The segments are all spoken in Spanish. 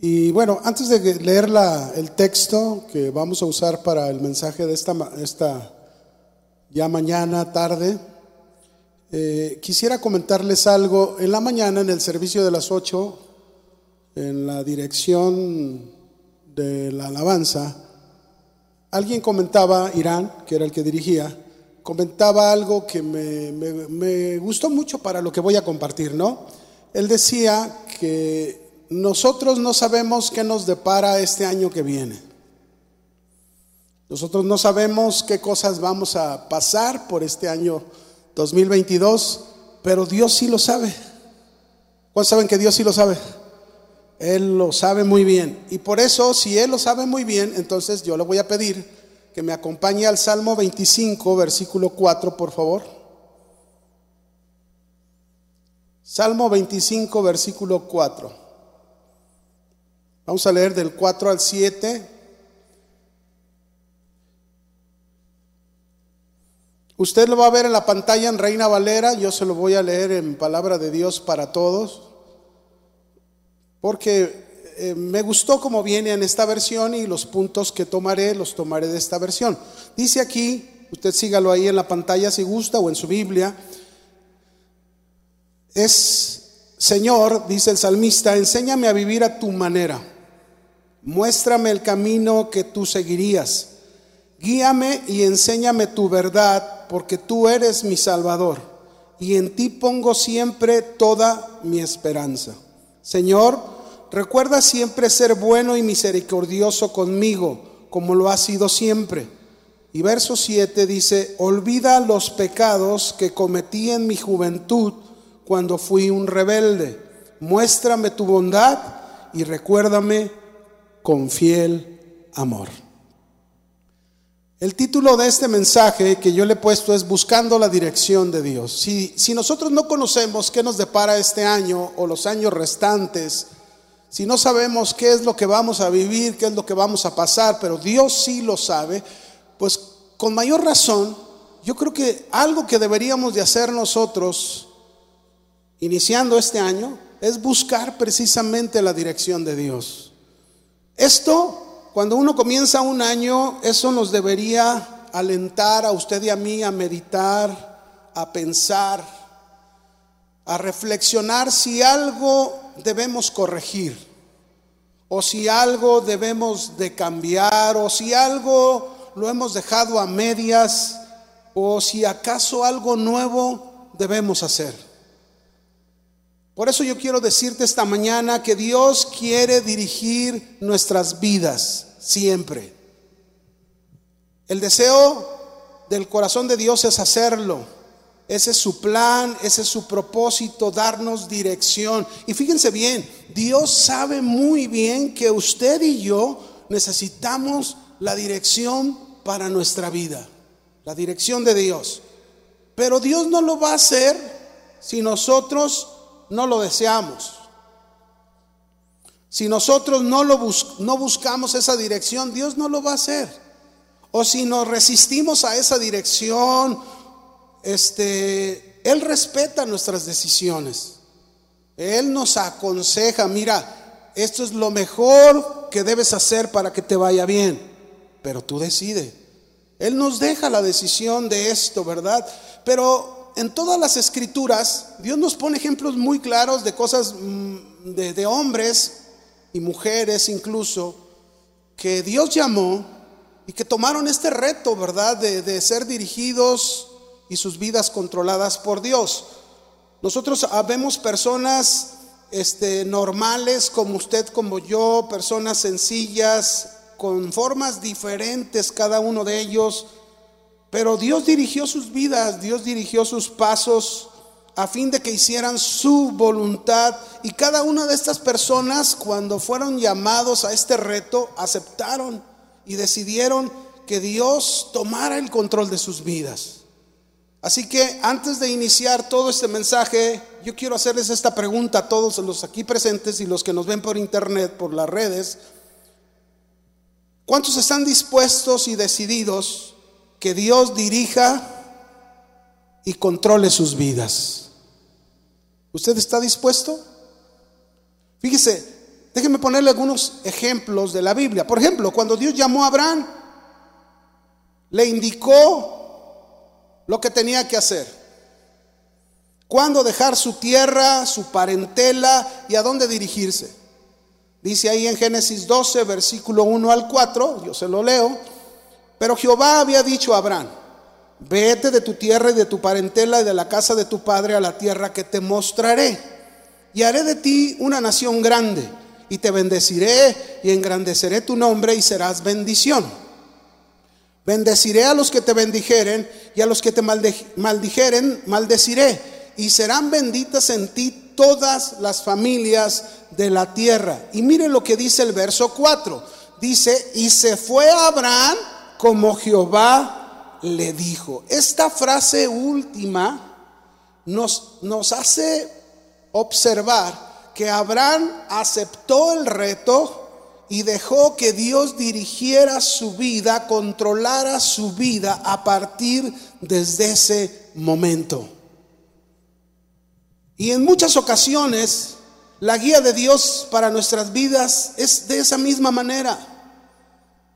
Y bueno, antes de leer la, el texto que vamos a usar para el mensaje de esta, esta ya mañana, tarde, eh, quisiera comentarles algo. En la mañana, en el servicio de las 8, en la dirección de la alabanza, alguien comentaba, Irán, que era el que dirigía, comentaba algo que me, me gustó mucho para lo que voy a compartir, ¿no? Él decía que nosotros no sabemos qué nos depara este año que viene. Nosotros no sabemos qué cosas vamos a pasar por este año 2022, pero Dios sí lo sabe. ¿Cuántos saben que Dios sí lo sabe? Él lo sabe muy bien. Y por eso, si Él lo sabe muy bien, entonces yo le voy a pedir que me acompañe al Salmo 25, versículo 4, por favor. Salmo 25, versículo 4. Vamos a leer del 4 al 7. Usted lo va a ver en la pantalla en Reina Valera, yo se lo voy a leer en Palabra de Dios para todos, porque eh, me gustó como viene en esta versión y los puntos que tomaré los tomaré de esta versión. Dice aquí, usted sígalo ahí en la pantalla si gusta o en su Biblia, es, Señor, dice el salmista, enséñame a vivir a tu manera Muéstrame el camino que tú seguirías. Guíame y enséñame tu verdad, porque tú eres mi Salvador, y en ti pongo siempre toda mi esperanza. Señor, recuerda siempre ser bueno y misericordioso conmigo, como lo has sido siempre. Y verso 7 dice, olvida los pecados que cometí en mi juventud cuando fui un rebelde. Muéstrame tu bondad y recuérdame con fiel amor. El título de este mensaje que yo le he puesto es Buscando la dirección de Dios. Si, si nosotros no conocemos qué nos depara este año o los años restantes, si no sabemos qué es lo que vamos a vivir, qué es lo que vamos a pasar, pero Dios sí lo sabe, pues con mayor razón, yo creo que algo que deberíamos de hacer nosotros, iniciando este año, es buscar precisamente la dirección de Dios. Esto, cuando uno comienza un año, eso nos debería alentar a usted y a mí a meditar, a pensar, a reflexionar si algo debemos corregir, o si algo debemos de cambiar, o si algo lo hemos dejado a medias, o si acaso algo nuevo debemos hacer. Por eso yo quiero decirte esta mañana que Dios quiere dirigir nuestras vidas siempre. El deseo del corazón de Dios es hacerlo. Ese es su plan, ese es su propósito, darnos dirección. Y fíjense bien, Dios sabe muy bien que usted y yo necesitamos la dirección para nuestra vida, la dirección de Dios. Pero Dios no lo va a hacer si nosotros no lo deseamos. Si nosotros no, lo no buscamos esa dirección, Dios no lo va a hacer. O si nos resistimos a esa dirección, este, Él respeta nuestras decisiones. Él nos aconseja, mira, esto es lo mejor que debes hacer para que te vaya bien, pero tú decides. Él nos deja la decisión de esto, ¿verdad? Pero en todas las escrituras, Dios nos pone ejemplos muy claros de cosas mm, de, hombres y mujeres incluso, que Dios llamó y que tomaron este reto, ¿verdad?, de, ser dirigidos y sus vidas controladas por Dios. Nosotros vemos personas este, normales como usted, como yo, personas sencillas, con formas diferentes cada uno de ellos, pero Dios dirigió sus vidas, Dios dirigió sus pasos a fin de que hicieran su voluntad. Y cada una de estas personas, cuando fueron llamados a este reto, aceptaron y decidieron que Dios tomara el control de sus vidas. Así que antes de iniciar todo este mensaje, yo quiero hacerles esta pregunta a todos los aquí presentes y los que nos ven por internet, por las redes. ¿Cuántos están dispuestos y decididos que Dios dirija y controle sus vidas. ¿Usted está dispuesto? Fíjese, Déjenme ponerle algunos ejemplos de la Biblia. Por ejemplo, cuando Dios llamó a Abraham, le indicó lo que tenía que hacer. Cuándo dejar su tierra, su parentela y a dónde dirigirse. Dice ahí en Génesis 12, versículo 1 al 4, yo se lo leo, pero Jehová había dicho a Abraham, vete de tu tierra y de tu parentela y de la casa de tu padre a la tierra que te mostraré, y haré de ti una nación grande, y te bendeciré y engrandeceré tu nombre y serás bendición. Bendeciré a los que te bendijeren y a los que te maldijeren, maldeciré y serán benditas en ti todas las familias de la tierra. Y mire lo que dice el verso 4. Dice, y se fue Abraham como Jehová le dijo. Esta frase última nos, nos hace observar que Abraham aceptó el reto y dejó que Dios dirigiera su vida, controlara su vida a partir desde ese momento. Y en muchas ocasiones la guía de Dios para nuestras vidas es de esa misma manera.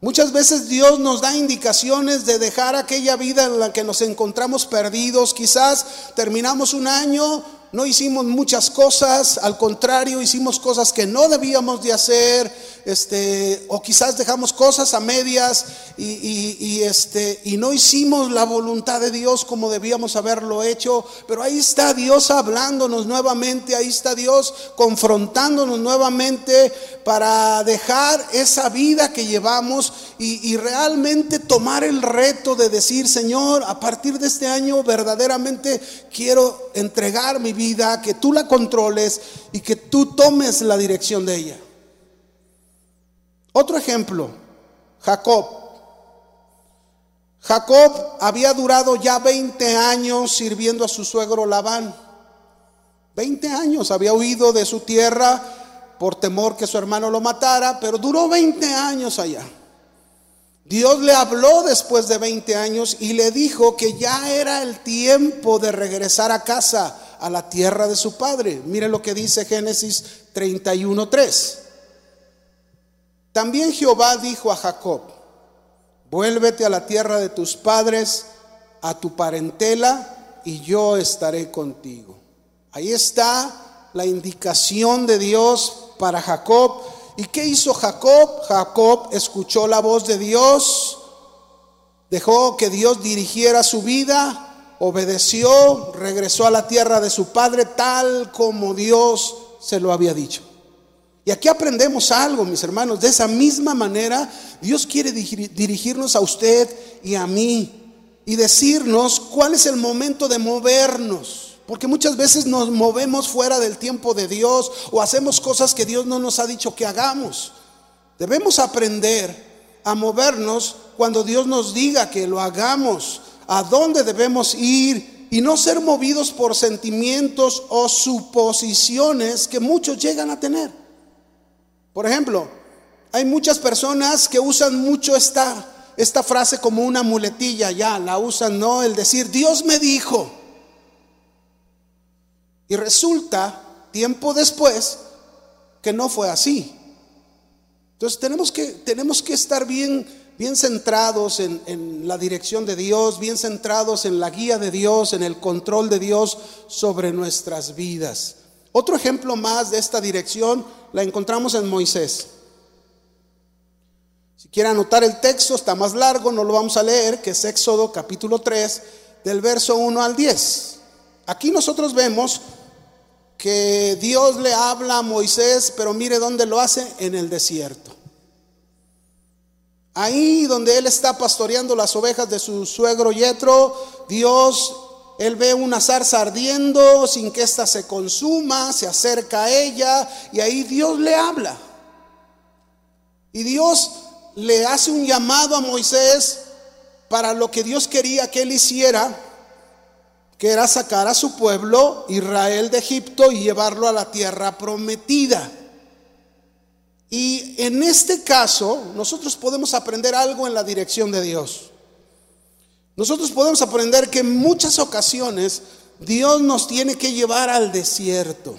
Muchas veces Dios nos da indicaciones de dejar aquella vida en la que nos encontramos perdidos. Quizás terminamos un año no hicimos muchas cosas, al contrario, hicimos cosas que no debíamos de hacer, este, o quizás dejamos cosas a medias y, este, y no hicimos la voluntad de Dios como debíamos haberlo hecho, pero ahí está Dios hablándonos nuevamente, ahí está Dios confrontándonos nuevamente para dejar esa vida que llevamos y, y realmente tomar el reto de decir, Señor, a partir de este año verdaderamente quiero entregar mi vida vida, que tú la controles y que tú tomes la dirección de ella. Otro ejemplo, Jacob. Jacob había durado ya 20 años sirviendo a su suegro Labán. 20 años había huido de su tierra por temor que su hermano lo matara, pero duró 20 años allá. Dios le habló después de 20 años y le dijo que ya era el tiempo de regresar a casa a la tierra de su padre. Mire lo que dice Génesis 31:3. También Jehová dijo a Jacob, vuélvete a la tierra de tus padres, a tu parentela, y yo estaré contigo. Ahí está la indicación de Dios para Jacob. ¿Y qué hizo Jacob? Jacob escuchó la voz de Dios, dejó que Dios dirigiera su vida obedeció, regresó a la tierra de su padre tal como Dios se lo había dicho. Y aquí aprendemos algo, mis hermanos. De esa misma manera, Dios quiere dirigirnos a usted y a mí y decirnos cuál es el momento de movernos. Porque muchas veces nos movemos fuera del tiempo de Dios o hacemos cosas que Dios no nos ha dicho que hagamos. Debemos aprender a movernos cuando Dios nos diga que lo hagamos a dónde debemos ir y no ser movidos por sentimientos o suposiciones que muchos llegan a tener. Por ejemplo, hay muchas personas que usan mucho esta, esta frase como una muletilla, ya la usan, ¿no? El decir, Dios me dijo. Y resulta, tiempo después, que no fue así. Entonces tenemos que, tenemos que estar bien bien centrados en, la dirección de Dios, bien centrados en la guía de Dios, en el control de Dios sobre nuestras vidas. Otro ejemplo más de esta dirección la encontramos en Moisés. Si quiere anotar el texto, está más largo, no lo vamos a leer, que es Éxodo capítulo 3, del verso 1 al 10. Aquí nosotros vemos que Dios le habla a Moisés, pero mire dónde lo hace, en el desierto. Ahí donde él está pastoreando las ovejas de su suegro Yetro, Dios, él ve una zarza ardiendo sin que ésta se consuma, se acerca a ella y ahí Dios le habla. Y Dios le hace un llamado a Moisés para lo que Dios quería que él hiciera, que era sacar a su pueblo Israel de Egipto y llevarlo a la tierra prometida. Y en este caso, nosotros podemos aprender algo en la dirección de Dios. Nosotros podemos aprender que en muchas ocasiones Dios nos tiene que llevar al desierto.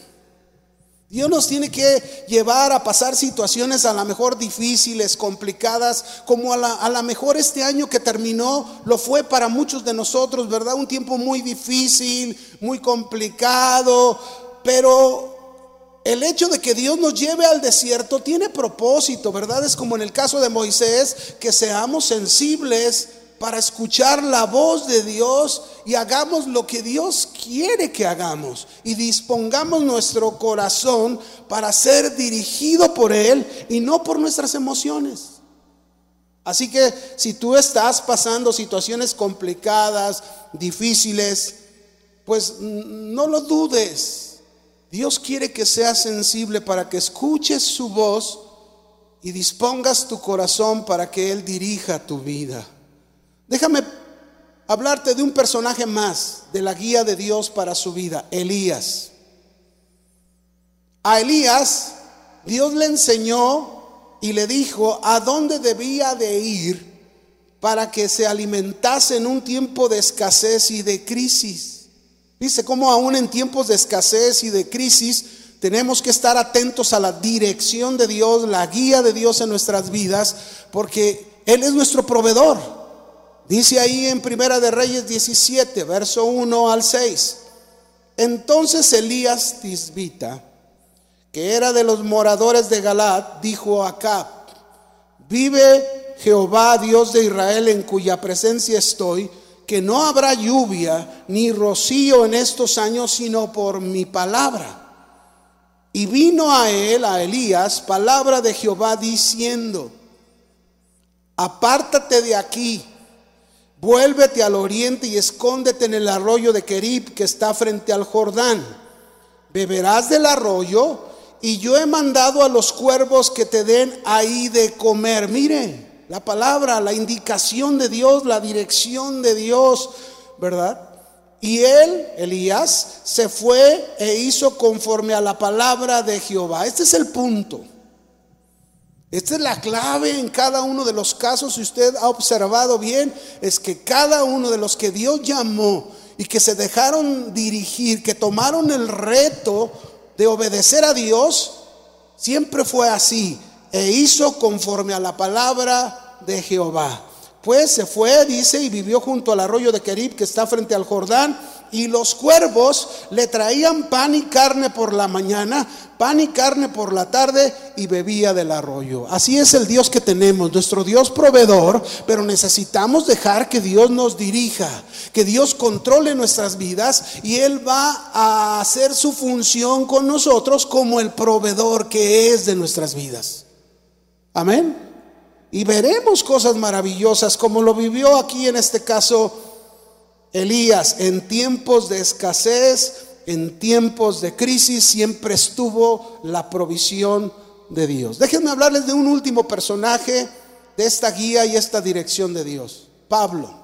Dios nos tiene que llevar a pasar situaciones a lo mejor difíciles, complicadas, como a la, a la mejor este año que terminó lo fue para muchos de nosotros, ¿verdad? Un tiempo muy difícil, muy complicado, pero el hecho de que Dios nos lleve al desierto tiene propósito, ¿verdad? Es como en el caso de Moisés, que seamos sensibles para escuchar la voz de Dios y hagamos lo que Dios quiere que hagamos y dispongamos nuestro corazón para ser dirigido por Él y no por nuestras emociones. Así que si tú estás pasando situaciones complicadas, difíciles, pues no lo dudes. Dios quiere que seas sensible para que escuches su voz y dispongas tu corazón para que Él dirija tu vida. Déjame hablarte de un personaje más de la guía de Dios para su vida, Elías. A Elías Dios le enseñó y le dijo a dónde debía de ir para que se alimentase en un tiempo de escasez y de crisis. Dice cómo aún en tiempos de escasez y de crisis tenemos que estar atentos a la dirección de Dios, la guía de Dios en nuestras vidas, porque Él es nuestro proveedor. Dice ahí en Primera de Reyes 17, verso 1 al 6. Entonces Elías Tisbita, que era de los moradores de Galat, dijo a Acab, vive Jehová Dios de Israel en cuya presencia estoy, que no habrá lluvia ni rocío en estos años, sino por mi palabra. Y vino a él, a Elías, palabra de Jehová diciendo, apártate de aquí Vuélvete al oriente y escóndete en el arroyo de Kerib que está frente al Jordán. Beberás del arroyo y yo he mandado a los cuervos que te den ahí de comer. Mire, la palabra, la indicación de Dios, la dirección de Dios, ¿verdad? Y él, Elías, se fue e hizo conforme a la palabra de Jehová. Este es el punto. Esta es la clave en cada uno de los casos, si usted ha observado bien, es que cada uno de los que Dios llamó y que se dejaron dirigir, que tomaron el reto de obedecer a Dios, siempre fue así, e hizo conforme a la palabra de Jehová. Pues se fue, dice, y vivió junto al arroyo de Kerib que está frente al Jordán y los cuervos le traían pan y carne por la mañana, pan y carne por la tarde y bebía del arroyo. Así es el Dios que tenemos, nuestro Dios proveedor, pero necesitamos dejar que Dios nos dirija, que Dios controle nuestras vidas y Él va a hacer su función con nosotros como el proveedor que es de nuestras vidas. Amén. Y veremos cosas maravillosas como lo vivió aquí en este caso Elías en tiempos de escasez, en tiempos de crisis, siempre estuvo la provisión de Dios. Déjenme hablarles de un último personaje de esta guía y esta dirección de Dios, Pablo.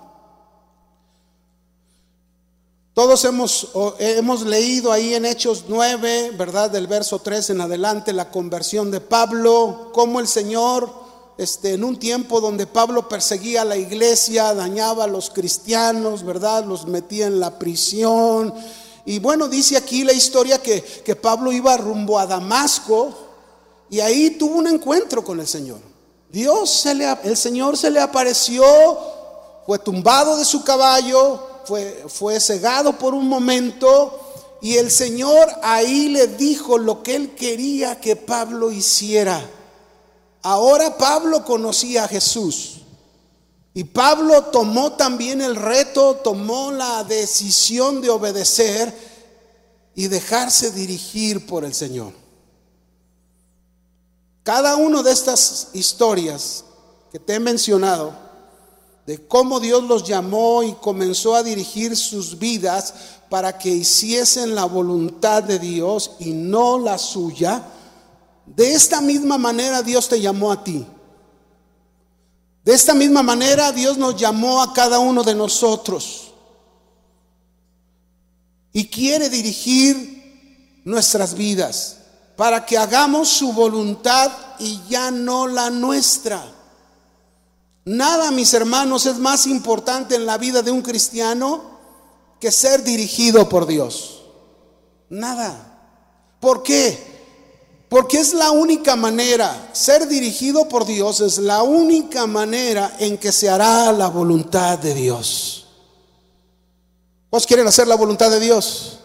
Todos hemos, hemos leído ahí en Hechos 9, ¿verdad? Del verso 3 en adelante, la conversión de Pablo, cómo el Señor este, en un tiempo donde Pablo perseguía a la iglesia, dañaba a los cristianos, ¿verdad? Los metía en la prisión. Y bueno, dice aquí la historia que, que Pablo iba rumbo a Damasco y ahí tuvo un encuentro con el Señor. Dios se le, el Señor se le apareció, fue tumbado de su caballo, fue, fue cegado por un momento y el Señor ahí le dijo lo que él quería que Pablo hiciera. Ahora Pablo conocía a Jesús. Y Pablo tomó también el reto, tomó la decisión de obedecer y dejarse dirigir por el Señor. Cada una de estas historias que te he mencionado, de cómo Dios los llamó y comenzó a dirigir sus vidas para que hiciesen la voluntad de Dios y no la suya, de esta misma manera Dios te llamó a ti. De esta misma manera Dios nos llamó a cada uno de nosotros. Y quiere dirigir nuestras vidas para que hagamos su voluntad y ya no la nuestra. Nada, mis hermanos, es más importante en la vida de un cristiano que ser dirigido por Dios. Nada. ¿Por qué? Porque es la única manera, ser dirigido por Dios es la única manera en que se hará la voluntad de Dios. ¿Vos quieren hacer la voluntad de Dios?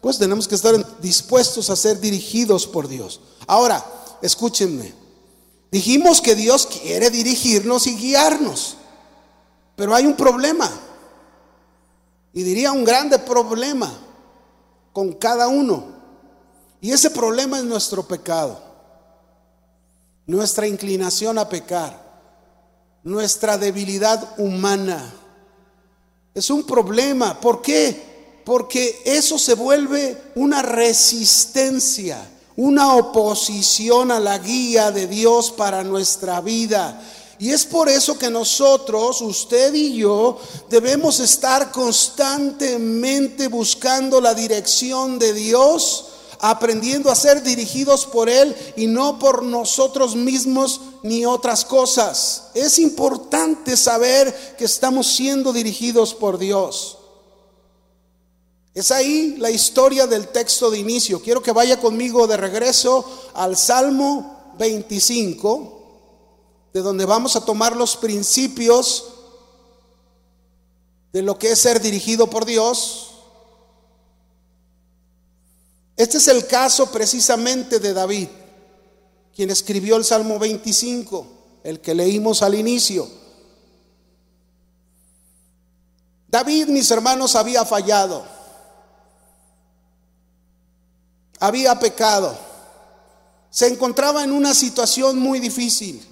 Pues tenemos que estar dispuestos a ser dirigidos por Dios. Ahora, escúchenme. Dijimos que Dios quiere dirigirnos y guiarnos. Pero hay un problema. Y diría un grande problema con cada uno. Y ese problema es nuestro pecado, nuestra inclinación a pecar, nuestra debilidad humana. Es un problema. ¿Por qué? Porque eso se vuelve una resistencia, una oposición a la guía de Dios para nuestra vida. Y es por eso que nosotros, usted y yo, debemos estar constantemente buscando la dirección de Dios aprendiendo a ser dirigidos por Él y no por nosotros mismos ni otras cosas. Es importante saber que estamos siendo dirigidos por Dios. Es ahí la historia del texto de inicio. Quiero que vaya conmigo de regreso al Salmo 25, de donde vamos a tomar los principios de lo que es ser dirigido por Dios. Este es el caso precisamente de David, quien escribió el Salmo 25, el que leímos al inicio. David, mis hermanos, había fallado, había pecado, se encontraba en una situación muy difícil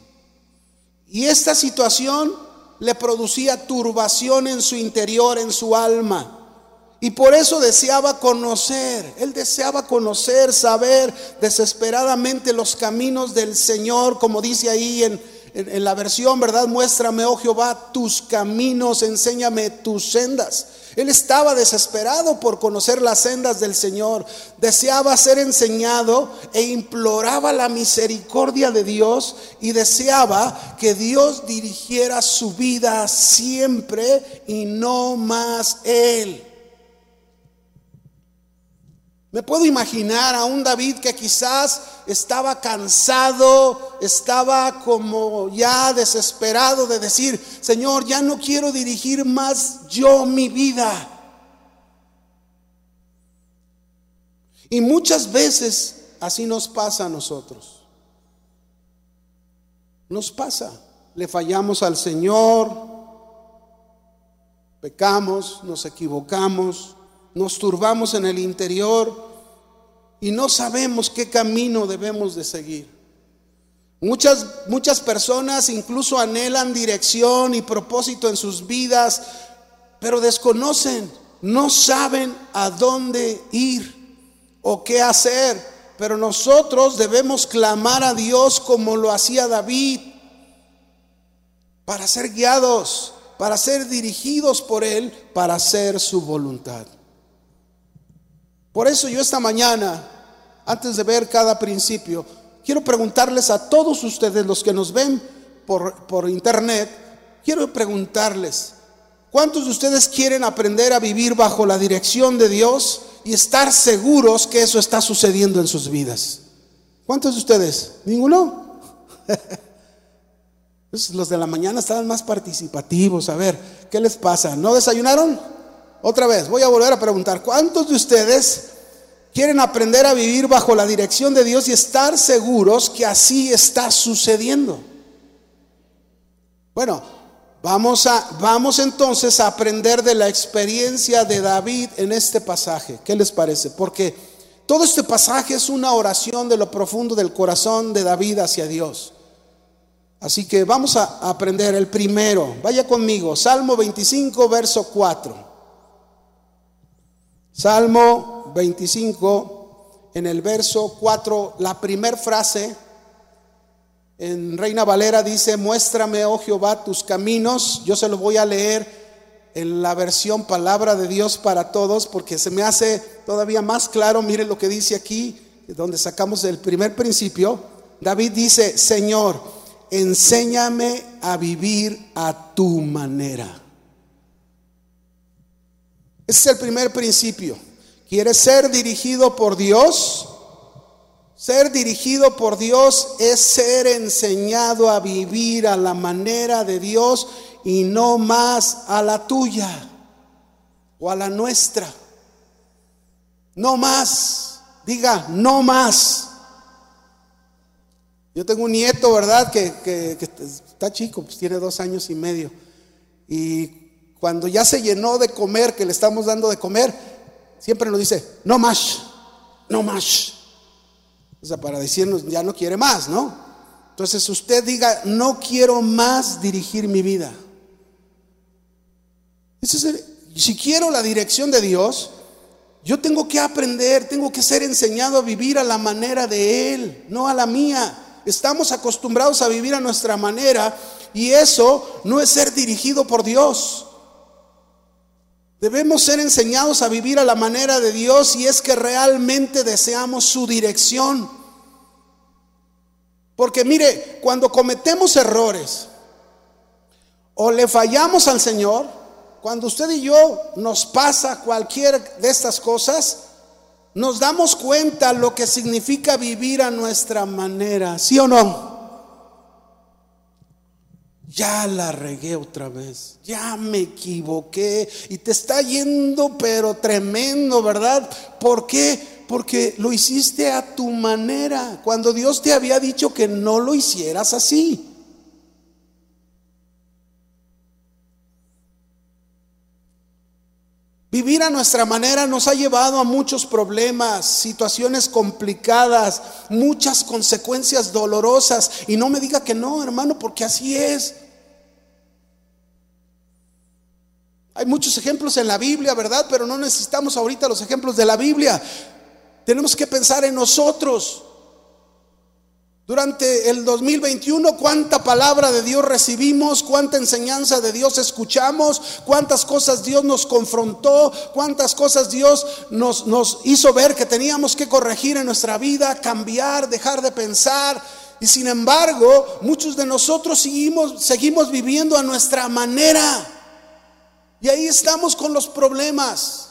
y esta situación le producía turbación en su interior, en su alma. Y por eso deseaba conocer, él deseaba conocer, saber desesperadamente los caminos del Señor, como dice ahí en, en, la versión, ¿verdad? Muéstrame, oh Jehová, tus caminos, enséñame tus sendas. Él estaba desesperado por conocer las sendas del Señor, deseaba ser enseñado e imploraba la misericordia de Dios y deseaba que Dios dirigiera su vida siempre y no más él. Me puedo imaginar a un David que quizás estaba cansado, estaba como ya desesperado de decir, Señor, ya no quiero dirigir más yo mi vida. Y muchas veces así nos pasa a nosotros. Nos pasa, le fallamos al Señor, pecamos, nos equivocamos nos turbamos en el interior y no sabemos qué camino debemos de seguir. Muchas, muchas personas incluso anhelan dirección y propósito en sus vidas, pero desconocen, no saben a dónde ir o qué hacer. Pero nosotros debemos clamar a Dios como lo hacía David, para ser guiados, para ser dirigidos por Él, para hacer su voluntad. Por eso yo esta mañana, antes de ver cada principio, quiero preguntarles a todos ustedes, los que nos ven por, internet, quiero preguntarles, ¿cuántos de ustedes quieren aprender a vivir bajo la dirección de Dios y estar seguros que eso está sucediendo en sus vidas? ¿Cuántos de ustedes? ¿Ninguno? Los de la mañana estaban más participativos. A ver, ¿qué les pasa? ¿No desayunaron? Otra vez, voy a volver a preguntar, ¿cuántos de ustedes quieren aprender a vivir bajo la dirección de Dios y estar seguros que así está sucediendo? Bueno, vamos a vamos entonces a aprender de la experiencia de David en este pasaje. ¿Qué les parece? Porque todo este pasaje es una oración de lo profundo del corazón de David hacia Dios. Así que vamos a aprender el primero. Vaya conmigo, Salmo 25, verso 4. Salmo 25, en el verso 4, la primera frase en Reina Valera dice, muéstrame, oh Jehová, tus caminos. Yo se lo voy a leer en la versión palabra de Dios para todos, porque se me hace todavía más claro. Miren lo que dice aquí, donde sacamos el primer principio. David dice, Señor, enséñame a vivir a tu manera. Ese es el primer principio. ¿Quieres ser dirigido por Dios? Ser dirigido por Dios es ser enseñado a vivir a la manera de Dios y no más a la tuya o a la nuestra. No más. Diga, no más. Yo tengo un nieto, ¿verdad? Que, está chico, pues tiene dos años y medio. Y cuando ya se llenó de comer, que le estamos dando de comer, siempre nos dice, no más, no más. O sea, para decirnos, ya no quiere más, ¿no? Entonces usted diga, no quiero más dirigir mi vida. si quiero la dirección de Dios, yo tengo que aprender, tengo que ser enseñado a vivir a la manera de Él, no a la mía. Estamos acostumbrados a vivir a nuestra manera y eso no es ser dirigido por Dios. Debemos ser enseñados a vivir a la manera de Dios y es que realmente deseamos su dirección. Porque mire, cuando cometemos errores o le fallamos al Señor, cuando usted y yo nos pasa cualquier de estas cosas, nos damos cuenta lo que significa vivir a nuestra manera, ¿sí o no? Ya la regué otra vez, ya me equivoqué y te está yendo pero tremendo, ¿verdad? ¿Por qué? Porque lo hiciste a tu manera, cuando Dios te había dicho que no lo hicieras así. Vivir a nuestra manera nos ha llevado a muchos problemas, situaciones complicadas, muchas consecuencias dolorosas. Y no me diga que no, hermano, porque así es. Hay muchos ejemplos en la Biblia, ¿verdad? Pero no necesitamos ahorita los ejemplos de la Biblia. Tenemos que pensar en nosotros. Durante el 2021, cuánta palabra de Dios recibimos, cuánta enseñanza de Dios escuchamos, cuántas cosas Dios nos confrontó, cuántas cosas Dios nos, hizo ver que teníamos que corregir en nuestra vida, cambiar, dejar de pensar. Y sin embargo, muchos de nosotros seguimos viviendo a nuestra manera. Y ahí estamos con los problemas.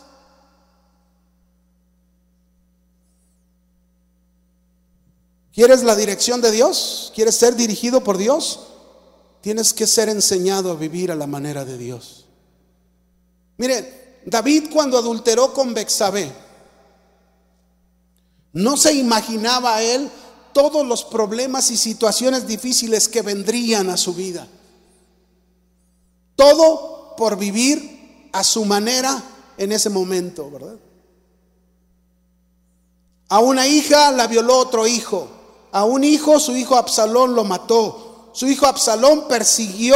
¿Quieres la dirección de Dios? ¿Quieres ser dirigido por Dios? Tienes que ser enseñado a vivir a la manera de Dios. Mire, David cuando adulteró con Bexabé, no se imaginaba a él todos los problemas y situaciones difíciles que vendrían a su vida. Todo por vivir a su manera en ese momento, ¿verdad? A una hija la violó otro hijo. A un hijo, su hijo Absalón lo mató. Su hijo Absalón persiguió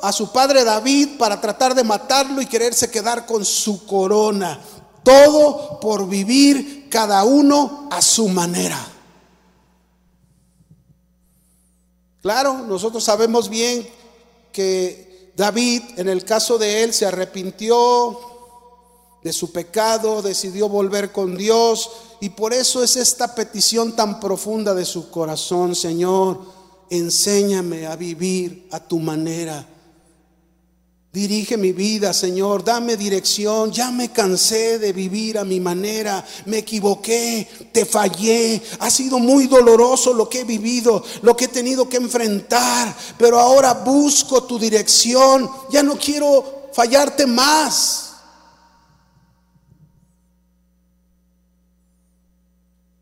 a su padre David para tratar de matarlo y quererse quedar con su corona. Todo por vivir cada uno a su manera. Claro, nosotros sabemos bien que David, en el caso de él, se arrepintió de su pecado, decidió volver con Dios y por eso es esta petición tan profunda de su corazón, Señor, enséñame a vivir a tu manera. Dirige mi vida, Señor, dame dirección. Ya me cansé de vivir a mi manera. Me equivoqué, te fallé. Ha sido muy doloroso lo que he vivido, lo que he tenido que enfrentar. Pero ahora busco tu dirección. Ya no quiero fallarte más.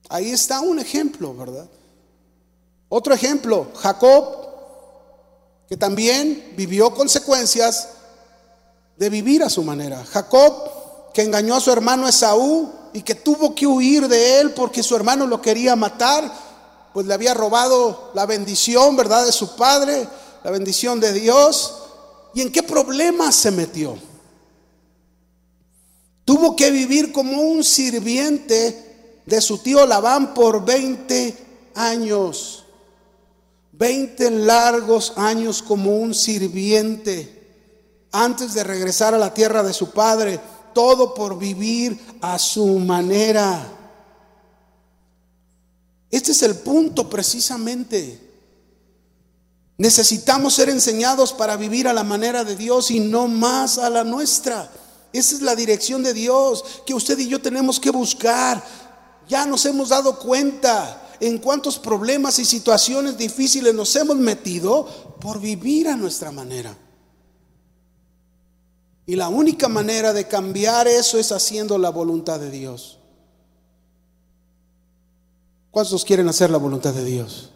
Ahí está un ejemplo, ¿verdad? Otro ejemplo, Jacob, que también vivió consecuencias de vivir a su manera. Jacob, que engañó a su hermano Esaú y que tuvo que huir de él porque su hermano lo quería matar, pues le había robado la bendición, ¿verdad?, de su padre, la bendición de Dios. ¿Y en qué problemas se metió? Tuvo que vivir como un sirviente de su tío Labán por 20 años. 20 largos años como un sirviente antes de regresar a la tierra de su padre, todo por vivir a su manera. Este es el punto precisamente. Necesitamos ser enseñados para vivir a la manera de Dios y no más a la nuestra. Esa es la dirección de Dios que usted y yo tenemos que buscar. Ya nos hemos dado cuenta en cuántos problemas y situaciones difíciles nos hemos metido por vivir a nuestra manera. Y la única manera de cambiar eso es haciendo la voluntad de Dios. ¿Cuántos quieren hacer la voluntad de Dios?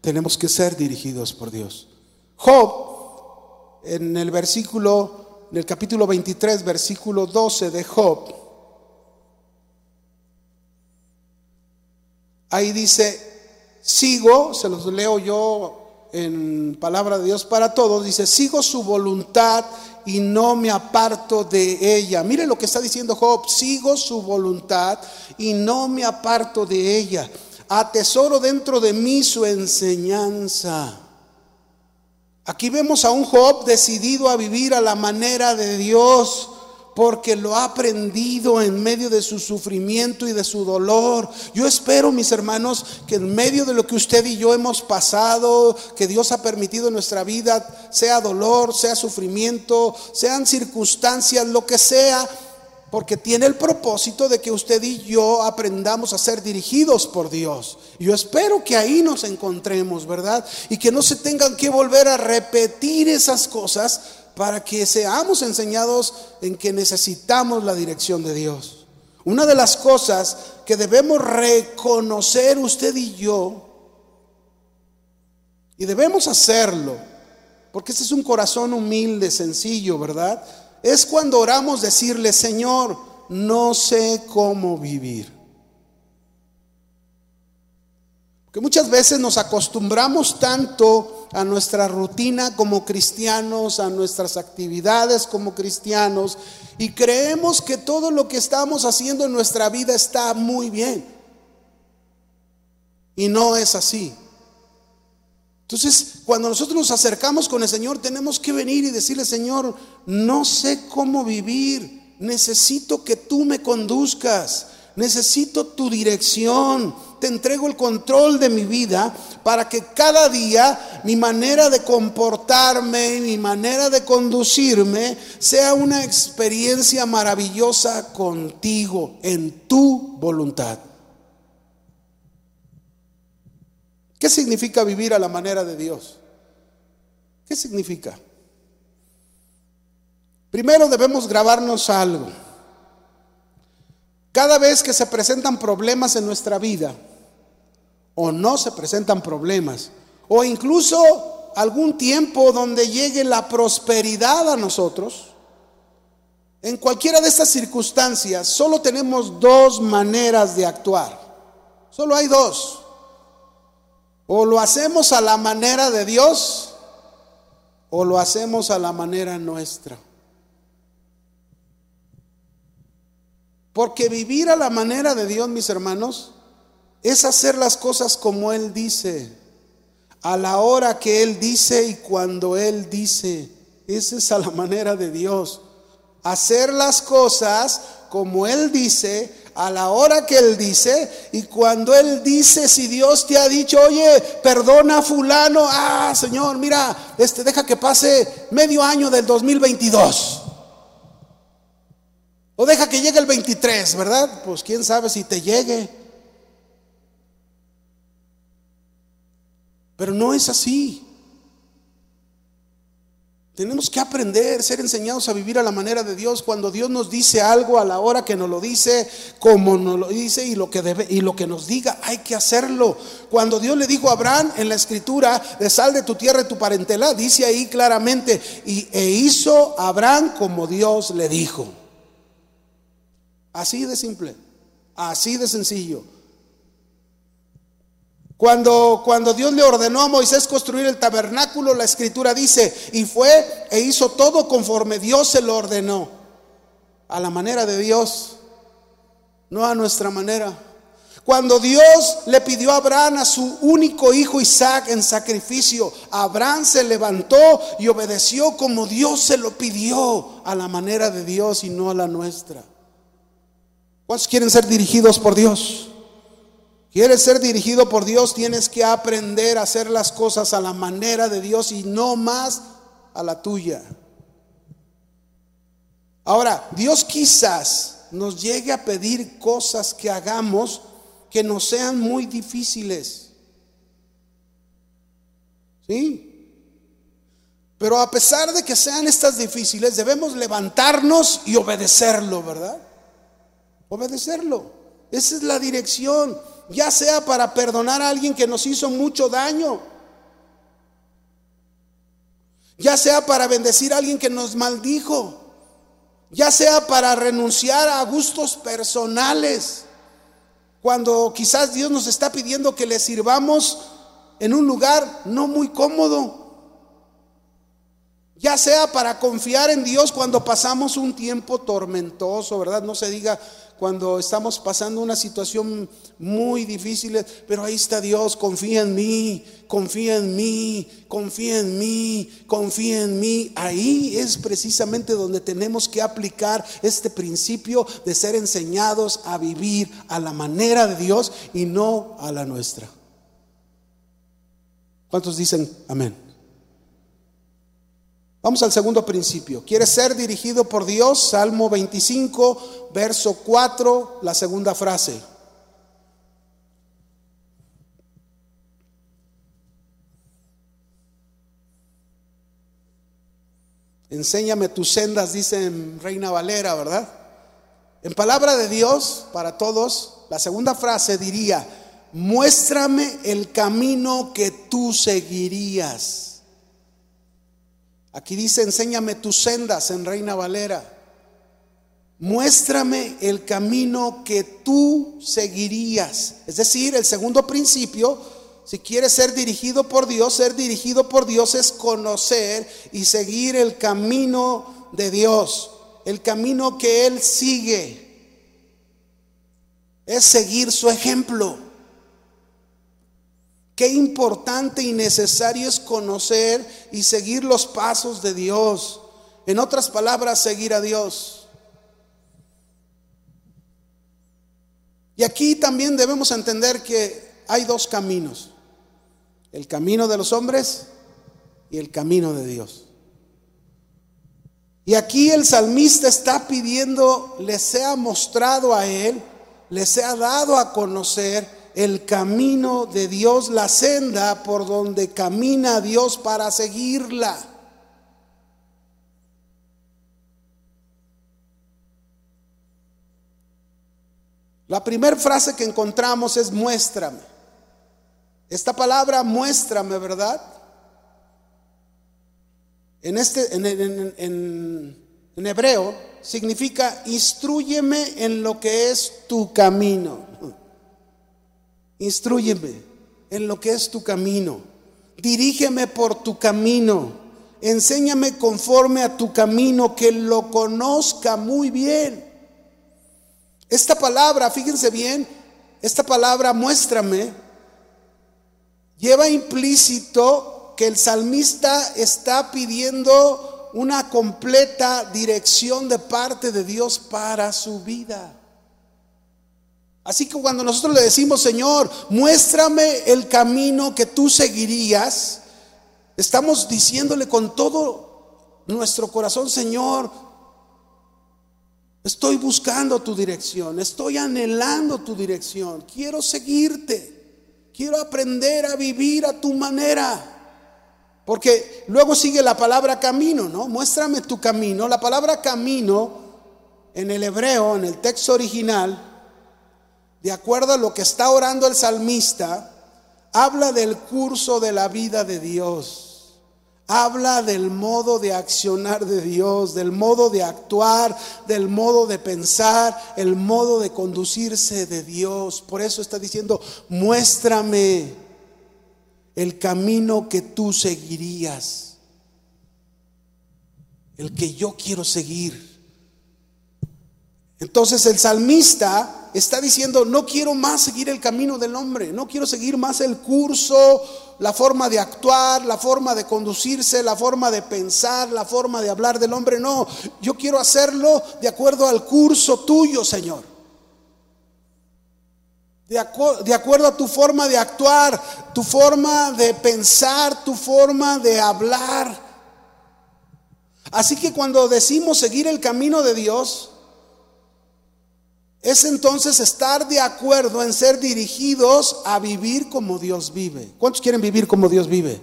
Tenemos que ser dirigidos por Dios. Job, en el versículo, en el capítulo 23, versículo 12 de Job, ahí dice, sigo, se los leo yo en palabra de Dios para todos, dice, sigo su voluntad y no me aparto de ella. Mire lo que está diciendo Job, sigo su voluntad y no me aparto de ella atesoro dentro de mí su enseñanza. Aquí vemos a un Job decidido a vivir a la manera de Dios porque lo ha aprendido en medio de su sufrimiento y de su dolor. Yo espero, mis hermanos, que en medio de lo que usted y yo hemos pasado, que Dios ha permitido en nuestra vida, sea dolor, sea sufrimiento, sean circunstancias, lo que sea, porque tiene el propósito de que usted y yo aprendamos a ser dirigidos por Dios. Yo espero que ahí nos encontremos, ¿verdad? Y que no se tengan que volver a repetir esas cosas para que seamos enseñados en que necesitamos la dirección de Dios. Una de las cosas que debemos reconocer usted y yo, y debemos hacerlo, porque ese es un corazón humilde, sencillo, ¿verdad? es cuando oramos decirle, Señor, no sé cómo vivir. Que muchas veces nos acostumbramos tanto a nuestra rutina como cristianos, a nuestras actividades como cristianos, y creemos que todo lo que estamos haciendo en nuestra vida está muy bien. Y no es así. Entonces, cuando nosotros nos acercamos con el Señor, tenemos que venir y decirle, Señor, no sé cómo vivir, necesito que tú me conduzcas, necesito tu dirección, te entrego el control de mi vida para que cada día mi manera de comportarme, mi manera de conducirme sea una experiencia maravillosa contigo en tu voluntad. ¿Qué significa vivir a la manera de Dios? ¿Qué significa? Primero debemos grabarnos algo. Cada vez que se presentan problemas en nuestra vida, o no se presentan problemas, o incluso algún tiempo donde llegue la prosperidad a nosotros, en cualquiera de estas circunstancias solo tenemos dos maneras de actuar. Solo hay dos. O lo hacemos a la manera de Dios o lo hacemos a la manera nuestra. Porque vivir a la manera de Dios, mis hermanos, es hacer las cosas como Él dice, a la hora que Él dice y cuando Él dice. Esa es a la manera de Dios. Hacer las cosas como Él dice, a la hora que Él dice y cuando Él dice, si Dios te ha dicho, oye, perdona fulano, ah, Señor, mira, este, deja que pase medio año del 2022. O deja que llegue el 23, ¿verdad? Pues quién sabe si te llegue. Pero no es así. Tenemos que aprender, ser enseñados a vivir a la manera de Dios. Cuando Dios nos dice algo a la hora que nos lo dice, como nos lo dice y lo que debe y lo que nos diga, hay que hacerlo. Cuando Dios le dijo a Abraham en la escritura, de sal de tu tierra y tu parentela, dice ahí claramente, y e hizo Abraham como Dios le dijo. Así de simple, así de sencillo. Cuando, cuando Dios le ordenó a Moisés construir el tabernáculo, la escritura dice, y fue e hizo todo conforme Dios se lo ordenó, a la manera de Dios, no a nuestra manera. Cuando Dios le pidió a Abraham a su único hijo Isaac en sacrificio, Abraham se levantó y obedeció como Dios se lo pidió, a la manera de Dios y no a la nuestra. ¿Cuántos quieren ser dirigidos por Dios? Quieres ser dirigido por Dios, tienes que aprender a hacer las cosas a la manera de Dios y no más a la tuya. Ahora, Dios quizás nos llegue a pedir cosas que hagamos que nos sean muy difíciles. ¿Sí? Pero a pesar de que sean estas difíciles, debemos levantarnos y obedecerlo, ¿verdad? Obedecerlo. Esa es la dirección, ya sea para perdonar a alguien que nos hizo mucho daño, ya sea para bendecir a alguien que nos maldijo, ya sea para renunciar a gustos personales, cuando quizás Dios nos está pidiendo que le sirvamos en un lugar no muy cómodo ya sea para confiar en Dios cuando pasamos un tiempo tormentoso, ¿verdad? No se diga cuando estamos pasando una situación muy difícil, pero ahí está Dios, confía en mí, confía en mí, confía en mí, confía en mí. Ahí es precisamente donde tenemos que aplicar este principio de ser enseñados a vivir a la manera de Dios y no a la nuestra. ¿Cuántos dicen amén? Vamos al segundo principio. ¿Quieres ser dirigido por Dios? Salmo 25, verso 4, la segunda frase. Enséñame tus sendas, dice Reina Valera, ¿verdad? En palabra de Dios, para todos, la segunda frase diría, muéstrame el camino que tú seguirías. Aquí dice, enséñame tus sendas en Reina Valera. Muéstrame el camino que tú seguirías. Es decir, el segundo principio, si quieres ser dirigido por Dios, ser dirigido por Dios es conocer y seguir el camino de Dios, el camino que Él sigue. Es seguir su ejemplo. Qué importante y necesario es conocer y seguir los pasos de Dios. En otras palabras, seguir a Dios. Y aquí también debemos entender que hay dos caminos. El camino de los hombres y el camino de Dios. Y aquí el salmista está pidiendo, le sea mostrado a él, le sea dado a conocer el camino de Dios, la senda por donde camina Dios para seguirla. La primera frase que encontramos es muéstrame. Esta palabra muéstrame, ¿verdad? En, este, en, hebreo significa instruyeme en lo que es tu camino. Instruyeme en lo que es tu camino. Dirígeme por tu camino. Enséñame conforme a tu camino, que lo conozca muy bien. Esta palabra, fíjense bien, esta palabra muéstrame, lleva implícito que el salmista está pidiendo una completa dirección de parte de Dios para su vida. Así que cuando nosotros le decimos, Señor, muéstrame el camino que tú seguirías, estamos diciéndole con todo nuestro corazón, Señor, estoy buscando tu dirección, estoy anhelando tu dirección, quiero seguirte, quiero aprender a vivir a tu manera. Porque luego sigue la palabra camino, ¿no? Muéstrame tu camino. La palabra camino en el hebreo, en el texto original, de acuerdo a lo que está orando el salmista, habla del curso de la vida de Dios. Habla del modo de accionar de Dios, del modo de actuar, del modo de pensar, el modo de conducirse de Dios. Por eso está diciendo, muéstrame el camino que tú seguirías, el que yo quiero seguir. Entonces el salmista está diciendo, no quiero más seguir el camino del hombre, no quiero seguir más el curso, la forma de actuar, la forma de conducirse, la forma de pensar, la forma de hablar del hombre, no, yo quiero hacerlo de acuerdo al curso tuyo, Señor. De, de acuerdo a tu forma de actuar, tu forma de pensar, tu forma de hablar. Así que cuando decimos seguir el camino de Dios, es entonces estar de acuerdo en ser dirigidos a vivir como Dios vive. ¿Cuántos quieren vivir como Dios vive?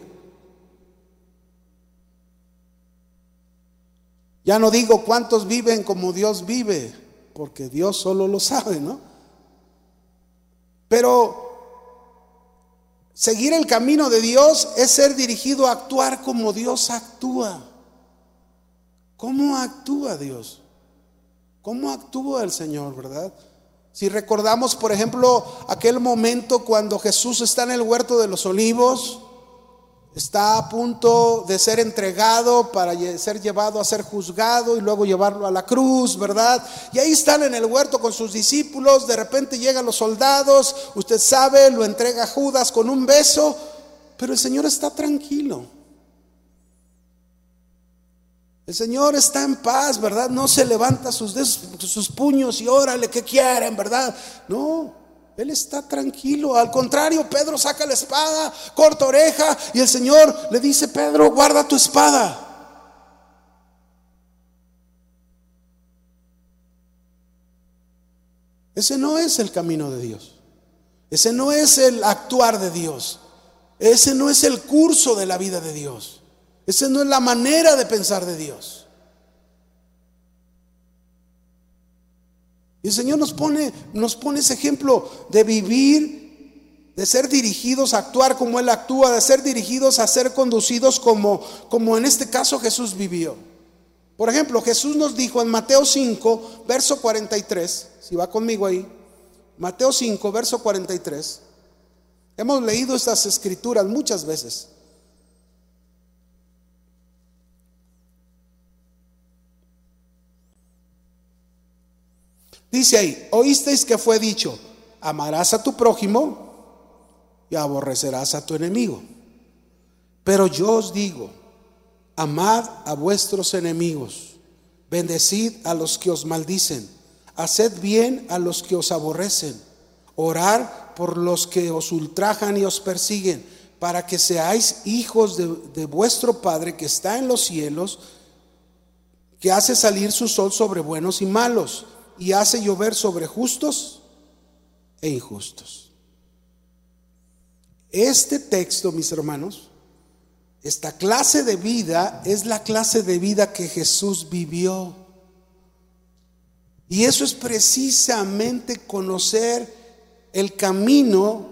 Ya no digo cuántos viven como Dios vive, porque Dios solo lo sabe, ¿no? Pero seguir el camino de Dios es ser dirigido a actuar como Dios actúa. ¿Cómo actúa Dios? ¿Cómo actúa el Señor, verdad? Si recordamos, por ejemplo, aquel momento cuando Jesús está en el huerto de los olivos, está a punto de ser entregado para ser llevado a ser juzgado y luego llevarlo a la cruz, ¿verdad? Y ahí están en el huerto con sus discípulos, de repente llegan los soldados, usted sabe, lo entrega Judas con un beso, pero el Señor está tranquilo. El Señor está en paz, ¿verdad? No se levanta sus, puños y órale, ¿qué quieren, verdad? No, Él está tranquilo. Al contrario, Pedro saca la espada, corta oreja y el Señor le dice, Pedro, guarda tu espada. Ese no es el camino de Dios. Ese no es el actuar de Dios. Ese no es el curso de la vida de Dios. Esa no es la manera de pensar de Dios. Y el Señor nos pone, nos pone ese ejemplo de vivir, de ser dirigidos a actuar como Él actúa, de ser dirigidos a ser conducidos como, como en este caso Jesús vivió. Por ejemplo, Jesús nos dijo en Mateo 5, verso 43, si va conmigo ahí, Mateo 5, verso 43. Hemos leído estas escrituras muchas veces. Dice ahí, oísteis que fue dicho, amarás a tu prójimo y aborrecerás a tu enemigo. Pero yo os digo, amad a vuestros enemigos, bendecid a los que os maldicen, haced bien a los que os aborrecen, orar por los que os ultrajan y os persiguen, para que seáis hijos de, de vuestro Padre que está en los cielos, que hace salir su sol sobre buenos y malos y hace llover sobre justos e injustos. Este texto, mis hermanos, esta clase de vida es la clase de vida que Jesús vivió. Y eso es precisamente conocer el camino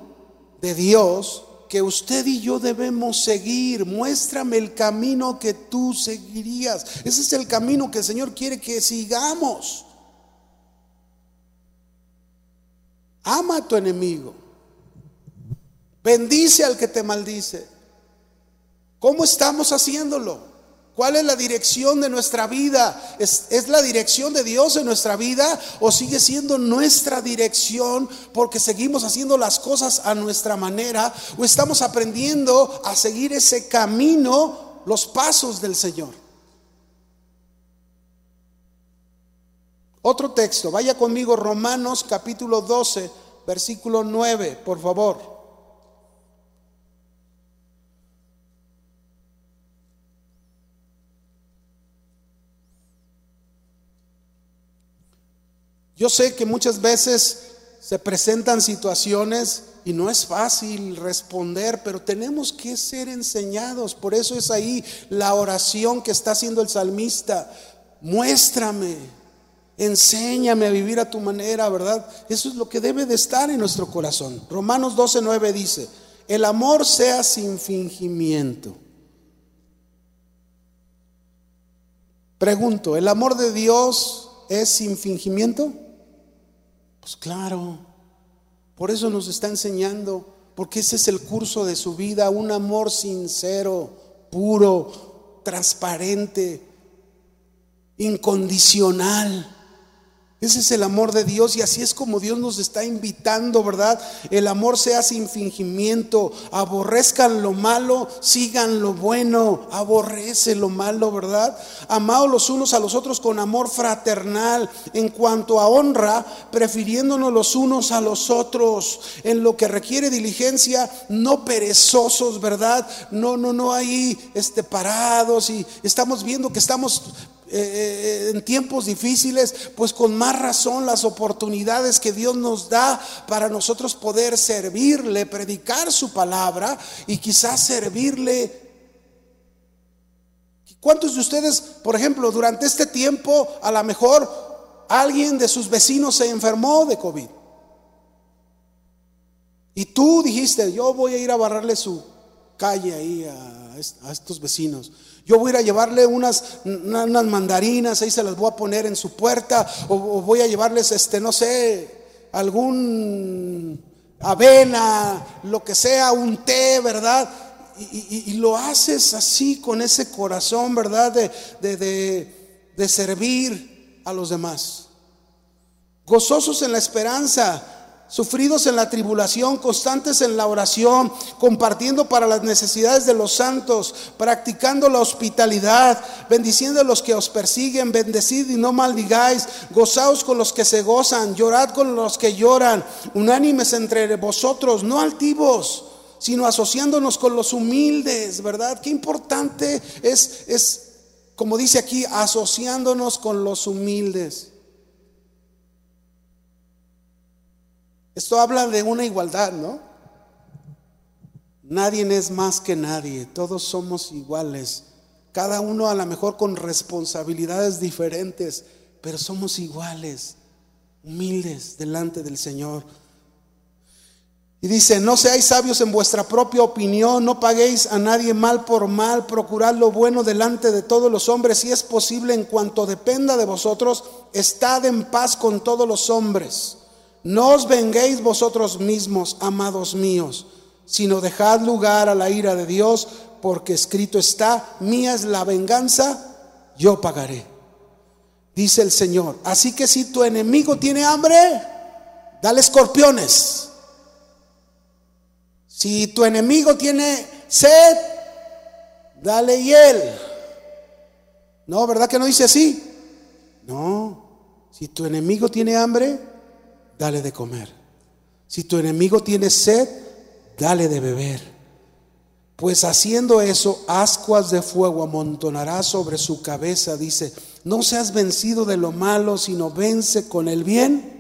de Dios que usted y yo debemos seguir. Muéstrame el camino que tú seguirías. Ese es el camino que el Señor quiere que sigamos. Ama a tu enemigo. Bendice al que te maldice. ¿Cómo estamos haciéndolo? ¿Cuál es la dirección de nuestra vida? ¿Es, ¿Es, la dirección de Dios en nuestra vida o sigue siendo nuestra dirección porque seguimos haciendo las cosas a nuestra manera o estamos aprendiendo a seguir ese camino, los pasos del Señor? Otro texto, vaya conmigo Romanos capítulo 12, versículo 9, por favor. Yo sé que muchas veces se presentan situaciones y no es fácil responder, pero tenemos que ser enseñados. Por eso es ahí la oración que está haciendo el salmista. Muéstrame Enséñame a vivir a tu manera, ¿verdad? Eso es lo que debe de estar en nuestro corazón. Romanos 12:9 dice, el amor sea sin fingimiento. Pregunto, ¿el amor de Dios es sin fingimiento? Pues claro, por eso nos está enseñando, porque ese es el curso de su vida, un amor sincero, puro, transparente, incondicional. Ese es el amor de Dios y así es como Dios nos está invitando, ¿verdad? El amor sea sin fingimiento, aborrezcan lo malo, sigan lo bueno, aborrece lo malo, ¿verdad? Amados los unos a los otros con amor fraternal, en cuanto a honra, prefiriéndonos los unos a los otros, en lo que requiere diligencia, no perezosos, ¿verdad? No, no, no ahí este, parados y estamos viendo que estamos eh, en tiempos difíciles, pues con más razón las oportunidades que Dios nos da para nosotros poder servirle, predicar su palabra y quizás servirle. ¿Cuántos de ustedes, por ejemplo, durante este tiempo, a lo mejor alguien de sus vecinos se enfermó de COVID? Y tú dijiste, yo voy a ir a barrarle su calle ahí a, estos vecinos. Yo voy a ir a llevarle unas, unas mandarinas, ahí se las voy a poner en su puerta, o, voy a llevarles, este, no sé, algún avena, lo que sea, un té, ¿verdad? Y, lo haces así, con ese corazón, ¿verdad? De, de servir a los demás. Gozosos en la esperanza, sufridos en la tribulación, constantes en la oración, compartiendo para las necesidades de los santos, practicando la hospitalidad, bendiciendo a los que os persiguen, bendecid y no maldigáis, gozaos con los que se gozan, llorad con los que lloran, unánimes entre vosotros, no altivos, sino asociándonos con los humildes, ¿verdad? Qué importante es, es como dice aquí, asociándonos con los humildes. Esto habla de una igualdad, ¿no? Nadie es más que nadie, todos somos iguales, cada uno a lo mejor con responsabilidades diferentes, pero somos iguales, humildes delante del Señor. Y dice, no seáis sabios en vuestra propia opinión, no paguéis a nadie mal por mal, procurad lo bueno delante de todos los hombres, si es posible en cuanto dependa de vosotros, estad en paz con todos los hombres. No os venguéis vosotros mismos, amados míos, sino dejad lugar a la ira de Dios, porque escrito está, mía es la venganza, yo pagaré. Dice el Señor. Así que si tu enemigo tiene hambre, dale escorpiones. Si tu enemigo tiene sed, dale hiel. No, ¿verdad que no dice así? No. Si tu enemigo tiene hambre, dale de comer. Si tu enemigo tiene sed, dale de beber. Pues haciendo eso, ascuas de fuego amontonará sobre su cabeza. Dice, no seas vencido de lo malo, sino vence con el bien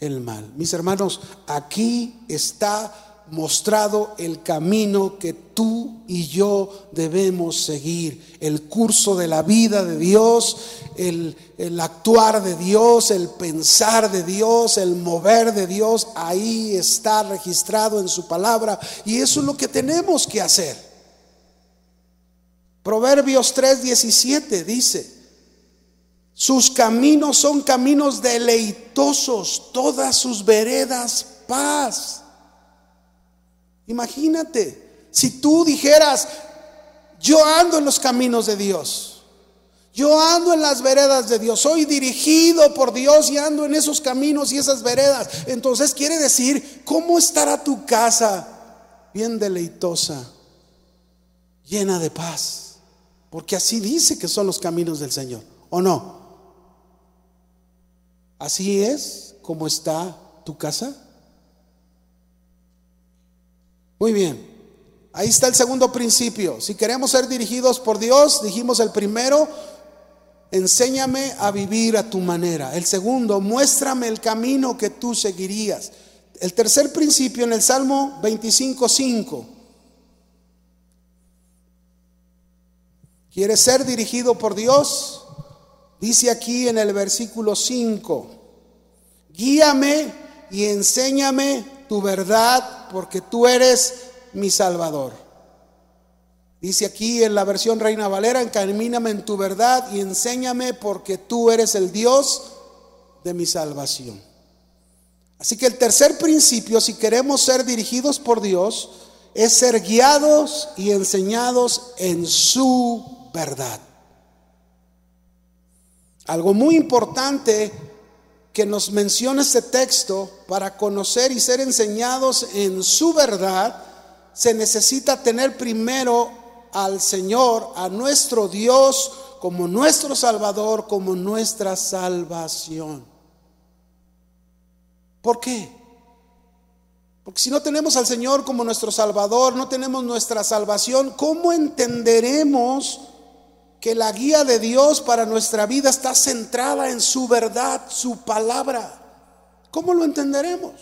el mal. Mis hermanos, aquí está mostrado el camino que tú y yo debemos seguir, el curso de la vida de Dios, el, actuar de Dios, el pensar de Dios, el mover de Dios, ahí está registrado en su palabra y eso es lo que tenemos que hacer. Proverbios 3:17 dice, sus caminos son caminos deleitosos, todas sus veredas paz. Imagínate, si tú dijeras, yo ando en los caminos de Dios, yo ando en las veredas de Dios, soy dirigido por Dios y ando en esos caminos y esas veredas, entonces quiere decir, ¿cómo estará tu casa? Bien deleitosa, llena de paz, porque así dice que son los caminos del Señor, ¿o no? Así es como está tu casa. Muy bien. Ahí está el segundo principio. Si queremos ser dirigidos por Dios, dijimos el primero, enséñame a vivir a tu manera. El segundo, muéstrame el camino que tú seguirías. El tercer principio en el Salmo 25.5. ¿Quieres ser dirigido por Dios? Dice aquí en el versículo 5, guíame y enséñame tu verdad, porque tú eres mi Salvador. Dice aquí en la versión Reina Valera, encamíname en tu verdad y enséñame porque tú eres el Dios de mi salvación. Así que el tercer principio, si queremos ser dirigidos por Dios, es ser guiados y enseñados en su verdad. Algo muy importante que nos menciona este texto, para conocer y ser enseñados en su verdad, se necesita tener primero al Señor, a nuestro Dios, como nuestro Salvador, como nuestra salvación. ¿Por qué? Porque si no tenemos al Señor como nuestro Salvador, no tenemos nuestra salvación, ¿cómo entenderemos que la guía de Dios para nuestra vida está centrada en su verdad, su palabra. ¿Cómo lo entenderemos?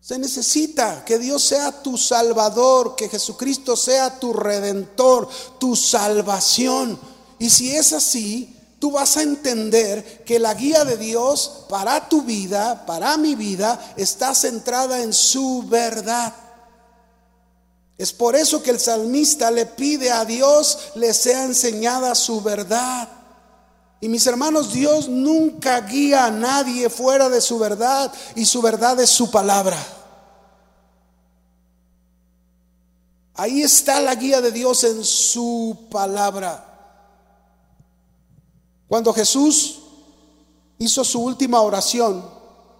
Se necesita que Dios sea tu salvador, que Jesucristo sea tu redentor, tu salvación. Y si es así, tú vas a entender que la guía de Dios para tu vida, para mi vida, está centrada en su verdad. Es por eso que el salmista le pide a Dios le sea enseñada su verdad. Y mis hermanos, Dios nunca guía a nadie fuera de su verdad y su verdad es su palabra. Ahí está la guía de Dios en su palabra. Cuando Jesús hizo su última oración,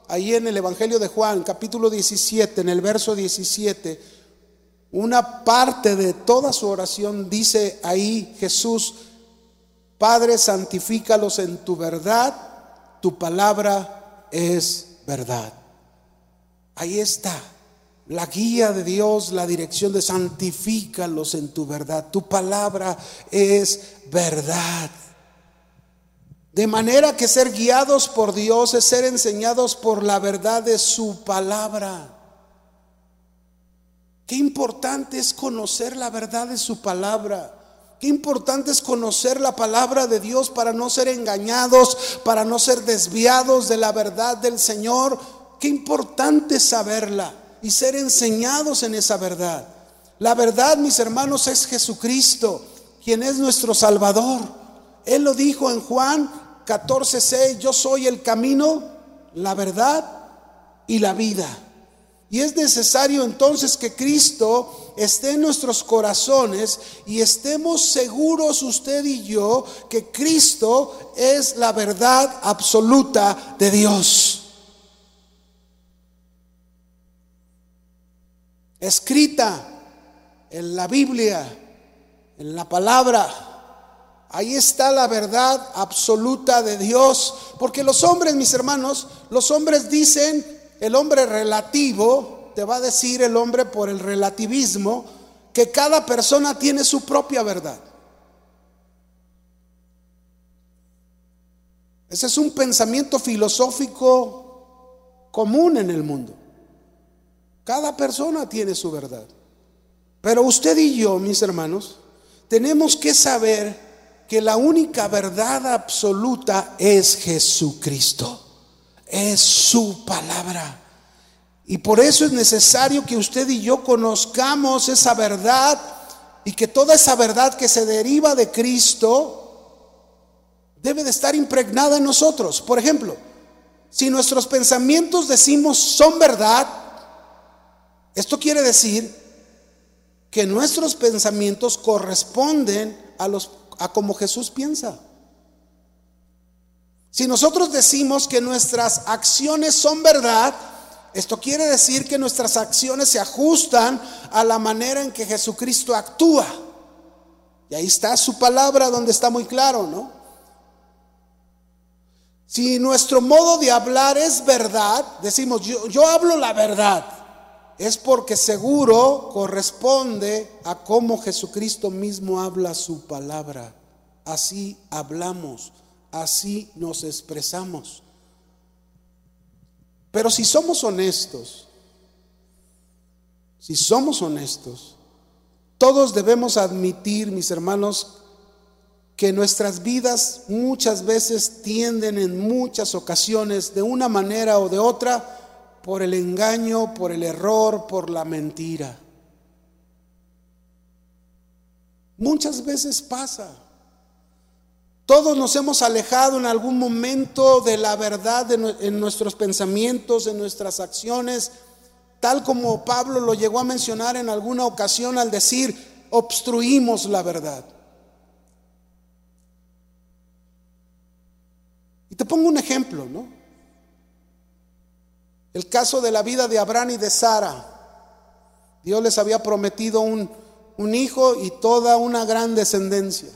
ahí en el Evangelio de Juan, capítulo 17, en el verso 17, una parte de toda su oración dice ahí Jesús, Padre, santifícalos en tu verdad, tu palabra es verdad. Ahí está la guía de Dios, la dirección de santifícalos en tu verdad, tu palabra es verdad. De manera que ser guiados por Dios es ser enseñados por la verdad de su palabra. Qué importante es conocer la verdad de su palabra. Qué importante es conocer la palabra de Dios para no ser engañados, para no ser desviados de la verdad del Señor. Qué importante es saberla y ser enseñados en esa verdad. La verdad, mis hermanos, es Jesucristo, quien es nuestro Salvador. Él lo dijo en Juan 14:6, yo soy el camino, la verdad y la vida. Y es necesario entonces que Cristo esté en nuestros corazones y estemos seguros usted y yo que Cristo es la verdad absoluta de Dios. Escrita en la Biblia, en la palabra, Ahí está la verdad absoluta de Dios. Porque los hombres, mis hermanos, los hombres dicen el hombre relativo, te va a decir el hombre por el relativismo, que cada persona tiene su propia verdad. Ese es un pensamiento filosófico común en el mundo. Cada persona tiene su verdad. Pero usted y yo, mis hermanos, tenemos que saber que la única verdad absoluta es Jesucristo es su palabra. Y por eso es necesario que usted y yo conozcamos esa verdad y que toda esa verdad que se deriva de Cristo debe de estar impregnada en nosotros. Por ejemplo, si nuestros pensamientos decimos son verdad, esto quiere decir que nuestros pensamientos corresponden a los a como Jesús piensa. Si nosotros decimos que nuestras acciones son verdad, esto quiere decir que nuestras acciones se ajustan a la manera en que Jesucristo actúa. Y ahí está su palabra donde está muy claro, ¿no? Si nuestro modo de hablar es verdad, decimos, yo, yo hablo la verdad, es porque seguro corresponde a cómo Jesucristo mismo habla su palabra. Así hablamos. Así nos expresamos. Pero si somos honestos, si somos honestos, todos debemos admitir, mis hermanos, que nuestras vidas muchas veces tienden en muchas ocasiones, de una manera o de otra, por el engaño, por el error, por la mentira. Muchas veces pasa. Todos nos hemos alejado en algún momento de la verdad en nuestros pensamientos, en nuestras acciones, tal como Pablo lo llegó a mencionar en alguna ocasión al decir, obstruimos la verdad. Y te pongo un ejemplo, ¿no? El caso de la vida de Abraham y de Sara. Dios les había prometido un, un hijo y toda una gran descendencia.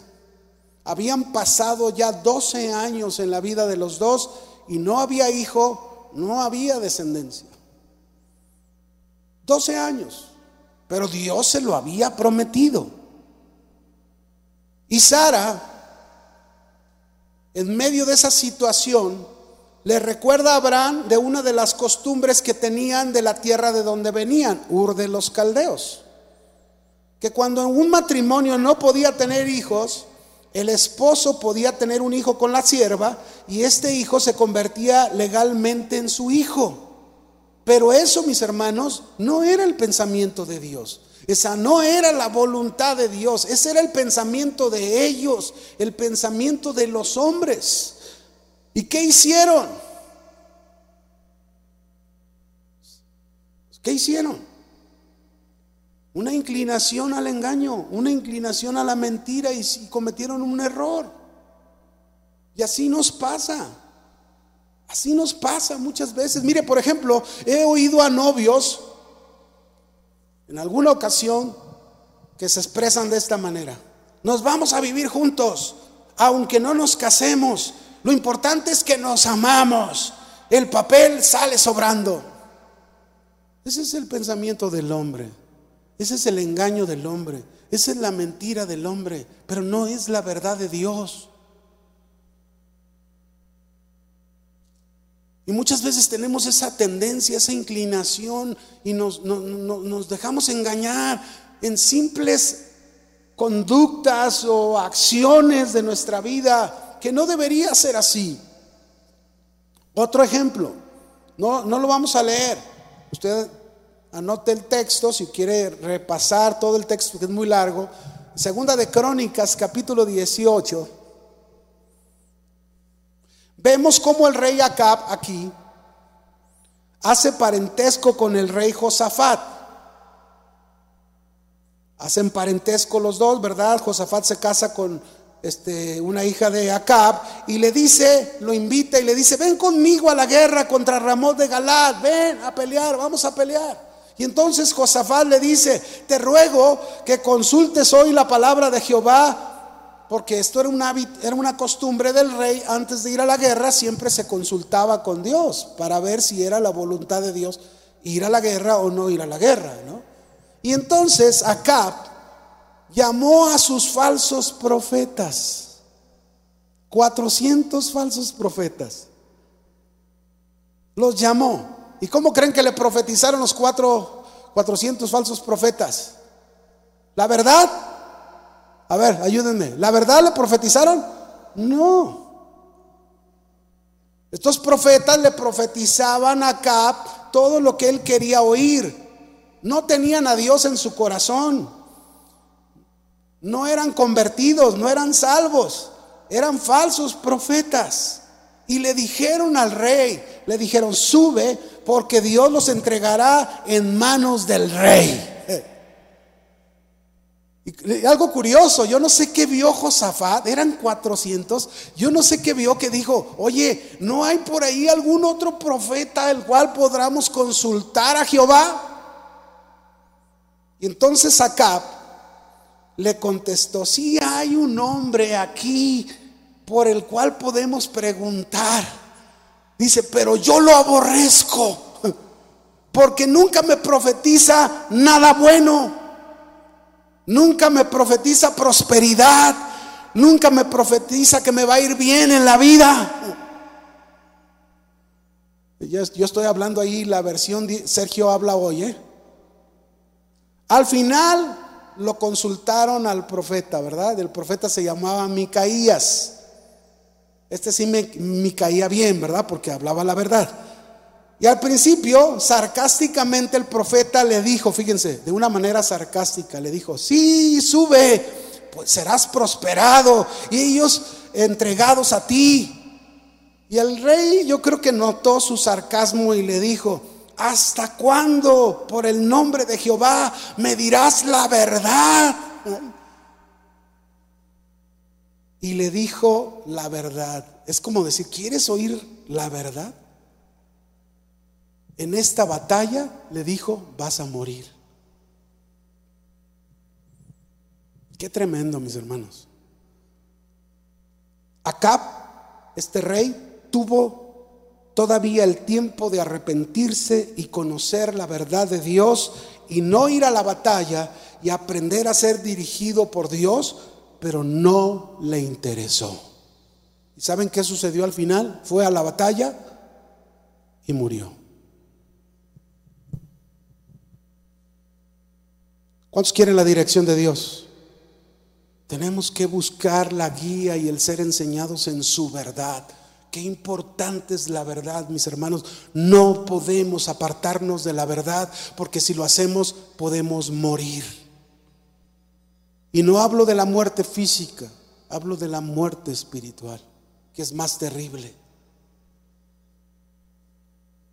Habían pasado ya 12 años en la vida de los dos y no había hijo, no había descendencia. 12 años, pero Dios se lo había prometido. Y Sara, en medio de esa situación, le recuerda a Abraham de una de las costumbres que tenían de la tierra de donde venían, Ur de los Caldeos. Que cuando en un matrimonio no podía tener hijos, el esposo podía tener un hijo con la sierva y este hijo se convertía legalmente en su hijo. Pero eso, mis hermanos, no era el pensamiento de Dios. Esa no era la voluntad de Dios. Ese era el pensamiento de ellos, el pensamiento de los hombres. ¿Y qué hicieron? ¿Qué hicieron? Una inclinación al engaño, una inclinación a la mentira y, cometieron un error. Y así nos pasa. Así nos pasa muchas veces. Mire, por ejemplo, he oído a novios en alguna ocasión que se expresan de esta manera. Nos vamos a vivir juntos, aunque no nos casemos. Lo importante es que nos amamos. El papel sale sobrando. Ese es el pensamiento del hombre. Ese es el engaño del hombre. Esa es la mentira del hombre. Pero no es la verdad de Dios. Y muchas veces tenemos esa tendencia, esa inclinación y nos, dejamos engañar en simples conductas o acciones de nuestra vida que no debería ser así. Otro ejemplo, no, no lo vamos a leer. Usted anote el texto si quiere repasar todo el texto que es muy largo. Segunda de Crónicas, capítulo 18. Vemos cómo el rey Acab aquí hace parentesco con el rey Josafat. Hacen parentesco los dos, ¿verdad? Josafat se casa con este, una hija de Acab y le dice, lo invita y le dice, ven conmigo a la guerra contra Ramón de Galad, ven a pelear, vamos a pelear. Y entonces Josafat le dice, te ruego que consultes hoy la palabra de Jehová porque esto era una, era una costumbre del rey, antes de ir a la guerra siempre se consultaba con Dios para ver si era la voluntad de Dios ir a la guerra o no ir a la guerra, ¿no? Y entonces Acab llamó a sus falsos profetas, 400 falsos profetas, los llamó. ¿Y cómo creen que le profetizaron los cuatro, 400 falsos profetas? La verdad, a ver, ayúdenme. ¿La verdad le profetizaron? No. Estos profetas le profetizaban a Cap todo lo que él quería oír. No tenían a Dios en su corazón. No eran convertidos, no eran salvos. Eran falsos profetas. Y le dijeron al rey, le dijeron, sube porque Dios los entregará en manos del rey. Y algo curioso, yo no sé qué vio Josafat, eran 400, yo no sé qué vio que dijo, oye, ¿no hay por ahí algún otro profeta el cual podamos consultar a Jehová? Y entonces Acab le contestó, sí hay un hombre aquí por el cual podemos preguntar. Dice, pero yo lo aborrezco porque nunca me profetiza nada bueno. Nunca me profetiza prosperidad. Nunca me profetiza que me va a ir bien en la vida. Yo estoy hablando ahí la versión Sergio habla hoy. ¿eh? Al final lo consultaron al profeta, ¿verdad? El profeta se llamaba Micaías. Este sí me, caía bien, ¿verdad? Porque hablaba la verdad. Y al principio, sarcásticamente el profeta le dijo, fíjense, de una manera sarcástica, le dijo, sí, sube, pues serás prosperado y ellos entregados a ti. Y el rey yo creo que notó su sarcasmo y le dijo, ¿hasta cuándo por el nombre de Jehová me dirás la verdad? Y le dijo la verdad. Es como decir, ¿quieres oír la verdad? en esta batalla le dijo, vas a morir. Qué tremendo, mis hermanos. Acab, este rey, tuvo todavía el tiempo de arrepentirse y conocer la verdad de Dios y no ir a la batalla y aprender a ser dirigido por Dios pero no le interesó. ¿Y saben qué sucedió al final? Fue a la batalla y murió. ¿Cuántos quieren la dirección de Dios? Tenemos que buscar la guía y el ser enseñados en su verdad. Qué importante es la verdad, mis hermanos. No podemos apartarnos de la verdad porque si lo hacemos podemos morir. Y no hablo de la muerte física, hablo de la muerte espiritual, que es más terrible.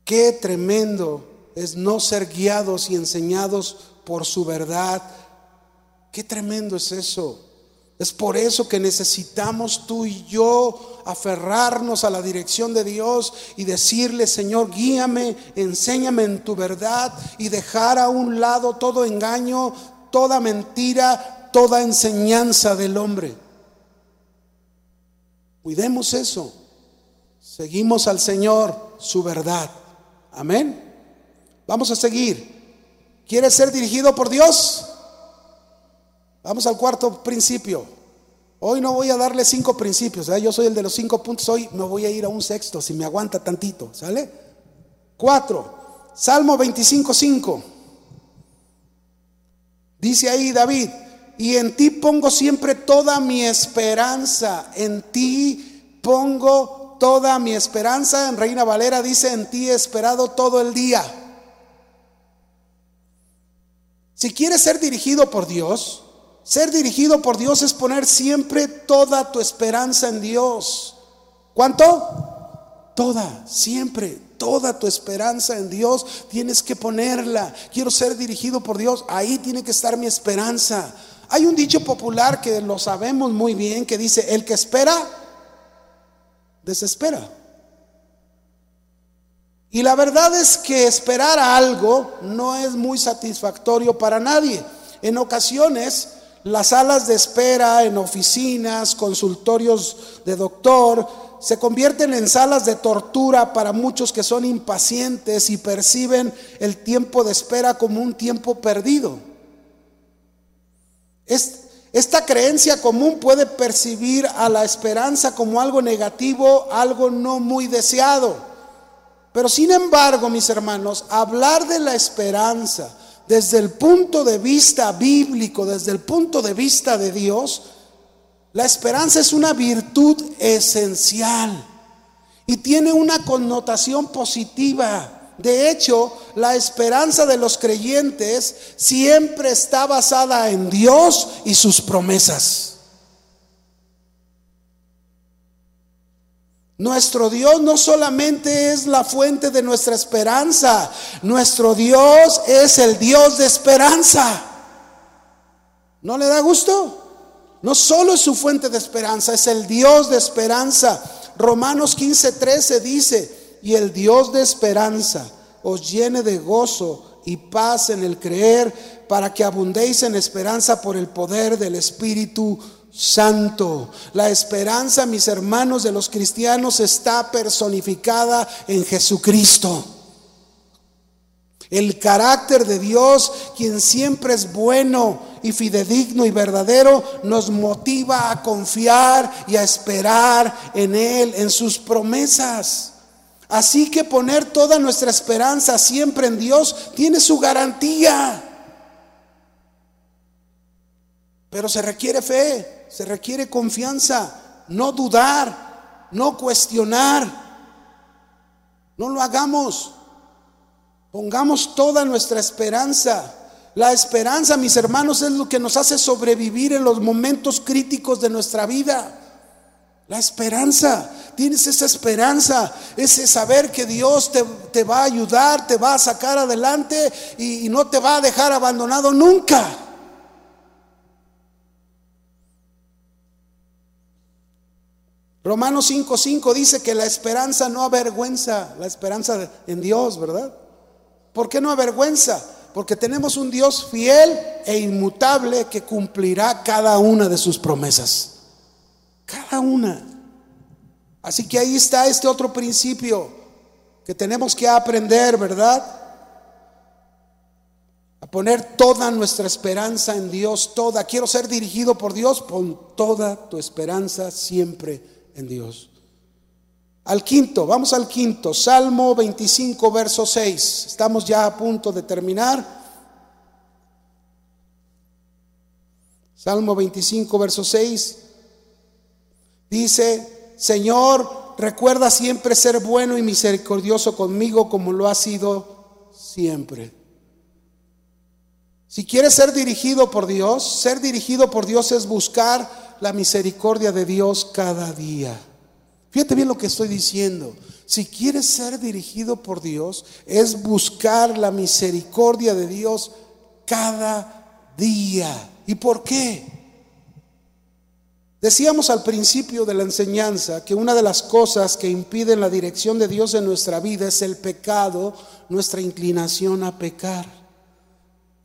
Qué tremendo es no ser guiados y enseñados por su verdad. Qué tremendo es eso. Es por eso que necesitamos tú y yo aferrarnos a la dirección de Dios y decirle, Señor, guíame, enséñame en tu verdad y dejar a un lado todo engaño, toda mentira, toda enseñanza del hombre. Cuidemos eso. Seguimos al Señor, su verdad. Amén. Vamos a seguir. ¿Quieres ser dirigido por Dios? Vamos al cuarto principio. Hoy no voy a darle cinco principios, ¿eh? yo soy el de los cinco puntos, hoy me voy a ir a un sexto, si me aguanta tantito, ¿sale? Cuatro, Salmo 25, 5. Dice ahí David, y en ti pongo siempre toda mi esperanza, en ti pongo toda mi esperanza. En Reina Valera dice, en ti he esperado todo el día. Si quieres ser dirigido por Dios, ser dirigido por Dios es poner siempre toda tu esperanza en Dios. ¿Cuánto? Toda, siempre, toda tu esperanza en Dios tienes que ponerla. Quiero ser dirigido por Dios, ahí tiene que estar mi esperanza. Hay un dicho popular que lo sabemos muy bien que dice, el que espera, desespera. Y la verdad es que esperar a algo no es muy satisfactorio para nadie. En ocasiones las salas de espera en oficinas, consultorios de doctor, se convierten en salas de tortura para muchos que son impacientes y perciben el tiempo de espera como un tiempo perdido. Esta creencia común puede percibir a la esperanza como algo negativo, algo no muy deseado. Pero sin embargo, mis hermanos, hablar de la esperanza, desde el punto de vista bíblico, desde el punto de vista de Dios, la esperanza es una virtud esencial y tiene una connotación positiva. De hecho, la esperanza de los creyentes siempre está basada en Dios y sus promesas. Nuestro Dios no solamente es la fuente de nuestra esperanza, nuestro Dios es el Dios de esperanza. ¿No le da gusto? No solo es su fuente de esperanza, es el Dios de esperanza. Romanos 15:13 dice, y el Dios de esperanza os llene de gozo y paz en el creer, para que abundéis en esperanza por el poder del Espíritu Santo. La esperanza, mis hermanos de los cristianos, está personificada en Jesucristo. El carácter de Dios, quien siempre es bueno y fidedigno y verdadero, nos motiva a confiar y a esperar en Él, en sus promesas. Así que poner toda nuestra esperanza siempre en Dios tiene su garantía. Pero se requiere fe se requiere confianza, no dudar, no cuestionar. No lo hagamos. Pongamos toda nuestra esperanza. La esperanza, mis hermanos, es lo que nos hace sobrevivir en los momentos críticos de nuestra vida. La esperanza, tienes esa esperanza, ese saber que Dios te, va a ayudar, te va a sacar adelante y, y no te va a dejar abandonado nunca. Romanos 5:5 dice que la esperanza no avergüenza, la esperanza en Dios, ¿verdad? ¿Por qué no avergüenza? Porque tenemos un Dios fiel e inmutable que cumplirá cada una de sus promesas. Cada una. Así que ahí está este otro principio que tenemos que aprender, ¿verdad? a poner toda nuestra esperanza en Dios, toda. Quiero ser dirigido por Dios, pon toda tu esperanza siempre en Dios. Al quinto, vamos al quinto, Salmo 25, verso 6. Estamos ya a punto de terminar. Salmo 25, verso 6. Dice, Señor, recuerda siempre ser bueno y misericordioso conmigo como lo ha sido siempre. Si quieres ser dirigido por Dios, ser dirigido por Dios es buscar la misericordia de Dios cada día. Fíjate bien lo que estoy diciendo. Si quieres ser dirigido por Dios, es buscar la misericordia de Dios cada día. ¿Y por qué? Decíamos al principio de la enseñanza que una de las cosas que impiden la dirección de Dios en nuestra vida es el pecado, nuestra inclinación a pecar.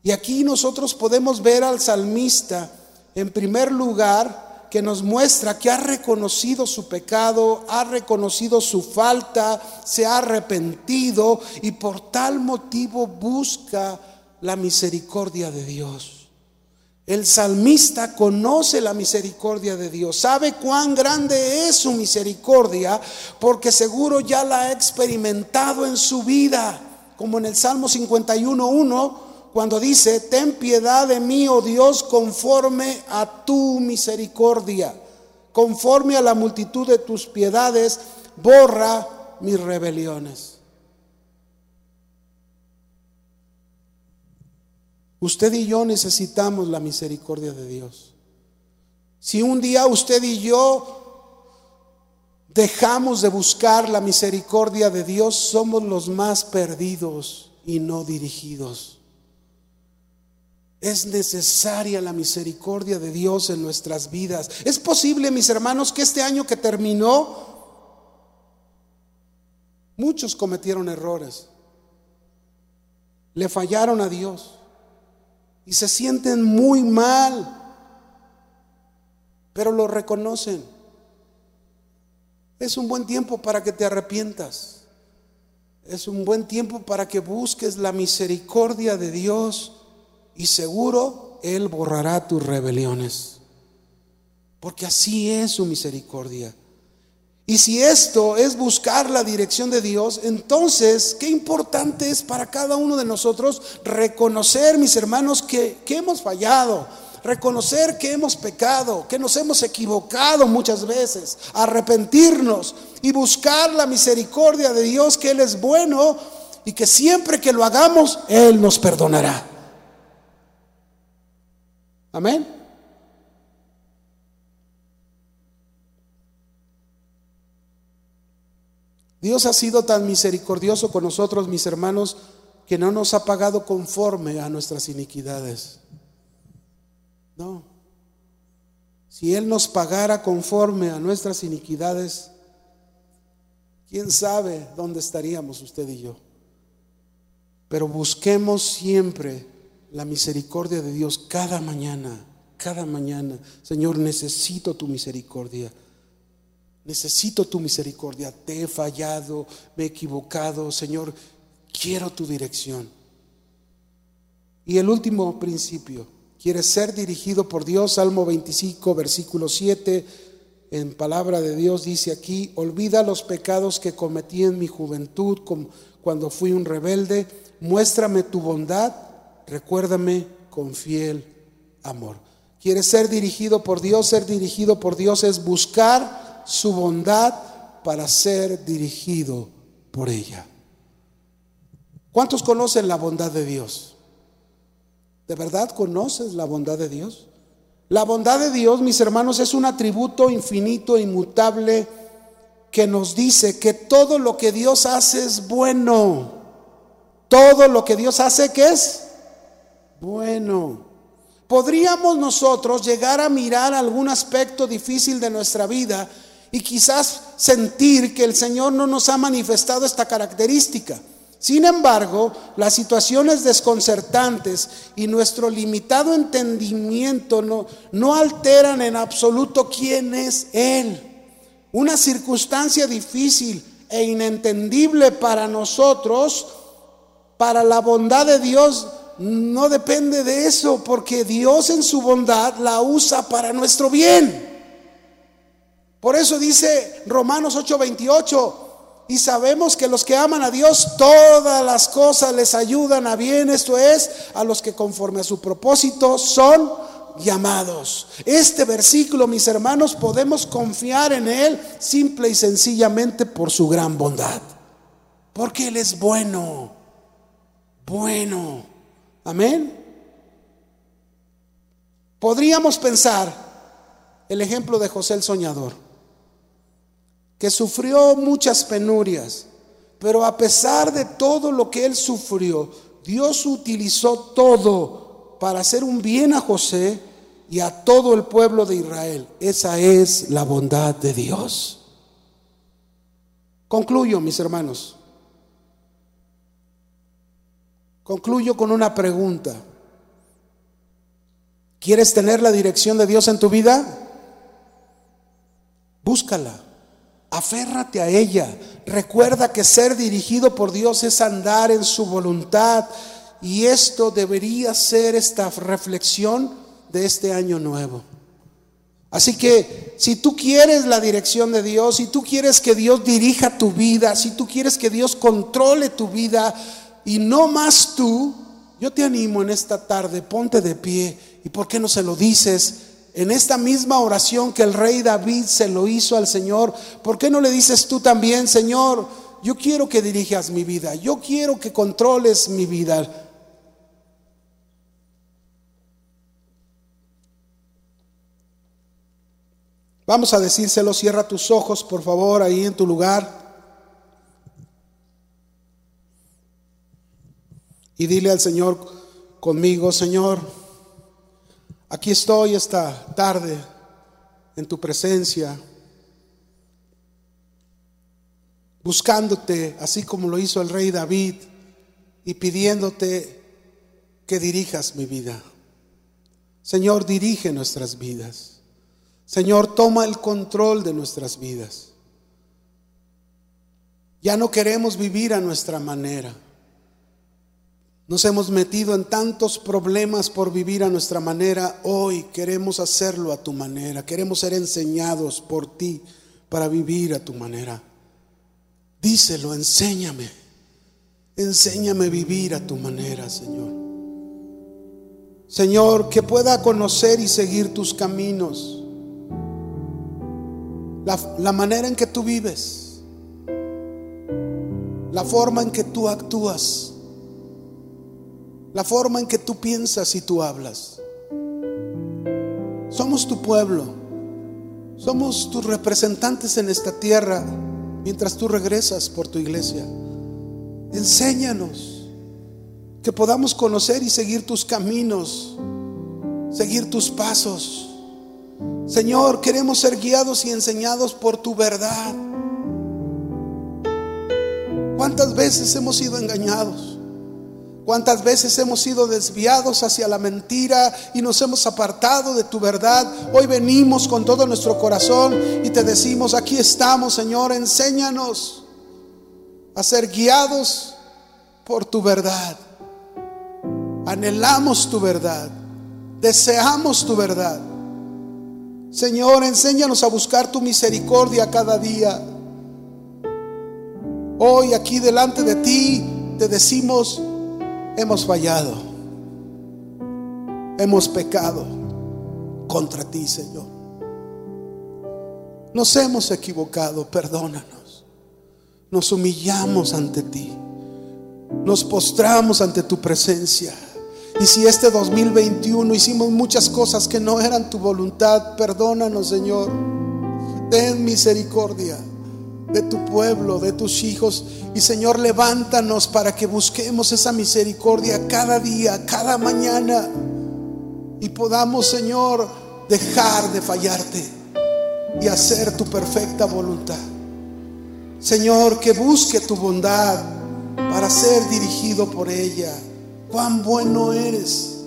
Y aquí nosotros podemos ver al salmista, en primer lugar, que nos muestra que ha reconocido su pecado, ha reconocido su falta, se ha arrepentido y por tal motivo busca la misericordia de Dios. El salmista conoce la misericordia de Dios, sabe cuán grande es su misericordia, porque seguro ya la ha experimentado en su vida, como en el Salmo 51.1 cuando dice, ten piedad de mí, oh Dios, conforme a tu misericordia, conforme a la multitud de tus piedades, borra mis rebeliones. Usted y yo necesitamos la misericordia de Dios. Si un día usted y yo dejamos de buscar la misericordia de Dios, somos los más perdidos y no dirigidos. Es necesaria la misericordia de Dios en nuestras vidas. Es posible, mis hermanos, que este año que terminó, muchos cometieron errores. Le fallaron a Dios y se sienten muy mal, pero lo reconocen. Es un buen tiempo para que te arrepientas. Es un buen tiempo para que busques la misericordia de Dios y seguro Él borrará tus rebeliones. Porque así es su misericordia. Y si esto es buscar la dirección de Dios, entonces, qué importante es para cada uno de nosotros reconocer, mis hermanos, que, que, hemos fallado, reconocer que hemos pecado, que nos hemos equivocado muchas veces, arrepentirnos y buscar la misericordia de Dios, que Él es bueno y que siempre que lo hagamos, Él nos perdonará. Amén. Dios ha sido tan misericordioso con nosotros, mis hermanos, que no nos ha pagado conforme a nuestras iniquidades. No. Si Él nos pagara conforme a nuestras iniquidades, ¿quién sabe dónde estaríamos usted y yo? Pero busquemos siempre la misericordia de Dios cada mañana, cada mañana. Señor, necesito tu misericordia. Necesito tu misericordia. Te he fallado, me he equivocado. Señor, quiero tu dirección. Y el último principio, quieres ser dirigido por Dios, Salmo 25, versículo 7, en palabra de Dios dice aquí, olvida los pecados que cometí en mi juventud cuando fui un rebelde, muéstrame tu bondad recuérdame con fiel amor. ¿Quieres ser dirigido por Dios? Ser dirigido por Dios es buscar su bondad para ser dirigido por ella. ¿Cuántos conocen la bondad de Dios? ¿De verdad conoces la bondad de Dios? La bondad de Dios, mis hermanos, es un atributo infinito, inmutable, que nos dice que todo lo que Dios hace es bueno. Todo lo que Dios hace, ¿qué es? bueno. Podríamos nosotros llegar a mirar algún aspecto difícil de nuestra vida y quizás sentir que el Señor no nos ha manifestado esta característica. Sin embargo, las situaciones desconcertantes y nuestro limitado entendimiento no, alteran en absoluto quién es Él. Una circunstancia difícil e inentendible para nosotros, para la bondad de Dios, no depende de eso, porque Dios en su bondad la usa para nuestro bien. Por eso dice Romanos 8:28, y sabemos que los que aman a Dios, todas las cosas les ayudan a bien, esto es, a los que conforme a su propósito son llamados. Este versículo, mis hermanos, podemos confiar en Él simple y sencillamente por su gran bondad. Porque Él es bueno, bueno. Amén. Podríamos pensar el ejemplo de José el Soñador, que sufrió muchas penurias, pero a pesar de todo lo que él sufrió, Dios utilizó todo para hacer un bien a José y a todo el pueblo de Israel. Esa es la bondad de Dios. Concluyo, mis hermanos. Concluyo con una pregunta. ¿Quieres tener la dirección de Dios en tu vida? Búscala. Aférrate a ella. Recuerda que ser dirigido por Dios es andar en su voluntad. Y esto debería ser esta reflexión de este año nuevo. Así que si tú quieres la dirección de Dios, si tú quieres que Dios dirija tu vida, si tú quieres que Dios controle tu vida, y no más tú, yo te animo en esta tarde, ponte de pie y por qué no se lo dices en esta misma oración que el rey David se lo hizo al Señor, ¿por qué no le dices tú también, Señor, yo quiero que dirijas mi vida, yo quiero que controles mi vida? Vamos a decírselo, cierra tus ojos, por favor, ahí en tu lugar. Y dile al Señor conmigo, Señor, aquí estoy esta tarde en tu presencia, buscándote, así como lo hizo el rey David, y pidiéndote que dirijas mi vida. Señor, dirige nuestras vidas. Señor, toma el control de nuestras vidas. Ya no queremos vivir a nuestra manera. Nos hemos metido en tantos problemas por vivir a nuestra manera. Hoy queremos hacerlo a tu manera. Queremos ser enseñados por ti para vivir a tu manera. Díselo, enséñame. Enséñame a vivir a tu manera, Señor. Señor, que pueda conocer y seguir tus caminos. La, la manera en que tú vives. La forma en que tú actúas la forma en que tú piensas y tú hablas. Somos tu pueblo, somos tus representantes en esta tierra mientras tú regresas por tu iglesia. Enséñanos que podamos conocer y seguir tus caminos, seguir tus pasos. Señor, queremos ser guiados y enseñados por tu verdad. ¿Cuántas veces hemos sido engañados? ¿Cuántas veces hemos sido desviados hacia la mentira y nos hemos apartado de tu verdad? Hoy venimos con todo nuestro corazón y te decimos, aquí estamos, Señor, enséñanos a ser guiados por tu verdad. Anhelamos tu verdad, deseamos tu verdad. Señor, enséñanos a buscar tu misericordia cada día. Hoy aquí delante de ti te decimos, hemos fallado, hemos pecado contra ti, Señor. Nos hemos equivocado, perdónanos. Nos humillamos ante ti. Nos postramos ante tu presencia. Y si este 2021 hicimos muchas cosas que no eran tu voluntad, perdónanos, Señor. Ten misericordia de tu pueblo, de tus hijos. Y Señor, levántanos para que busquemos esa misericordia cada día, cada mañana. Y podamos, Señor, dejar de fallarte y hacer tu perfecta voluntad. Señor, que busque tu bondad para ser dirigido por ella. Cuán bueno eres.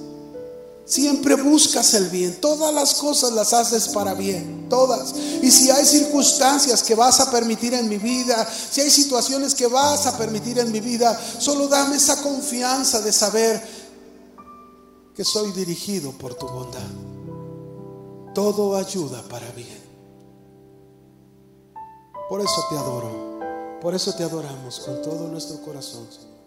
Siempre buscas el bien. Todas las cosas las haces para bien. Todas. Y si hay circunstancias que vas a permitir en mi vida, si hay situaciones que vas a permitir en mi vida, solo dame esa confianza de saber que soy dirigido por tu bondad. Todo ayuda para bien. Por eso te adoro, por eso te adoramos con todo nuestro corazón, Señor.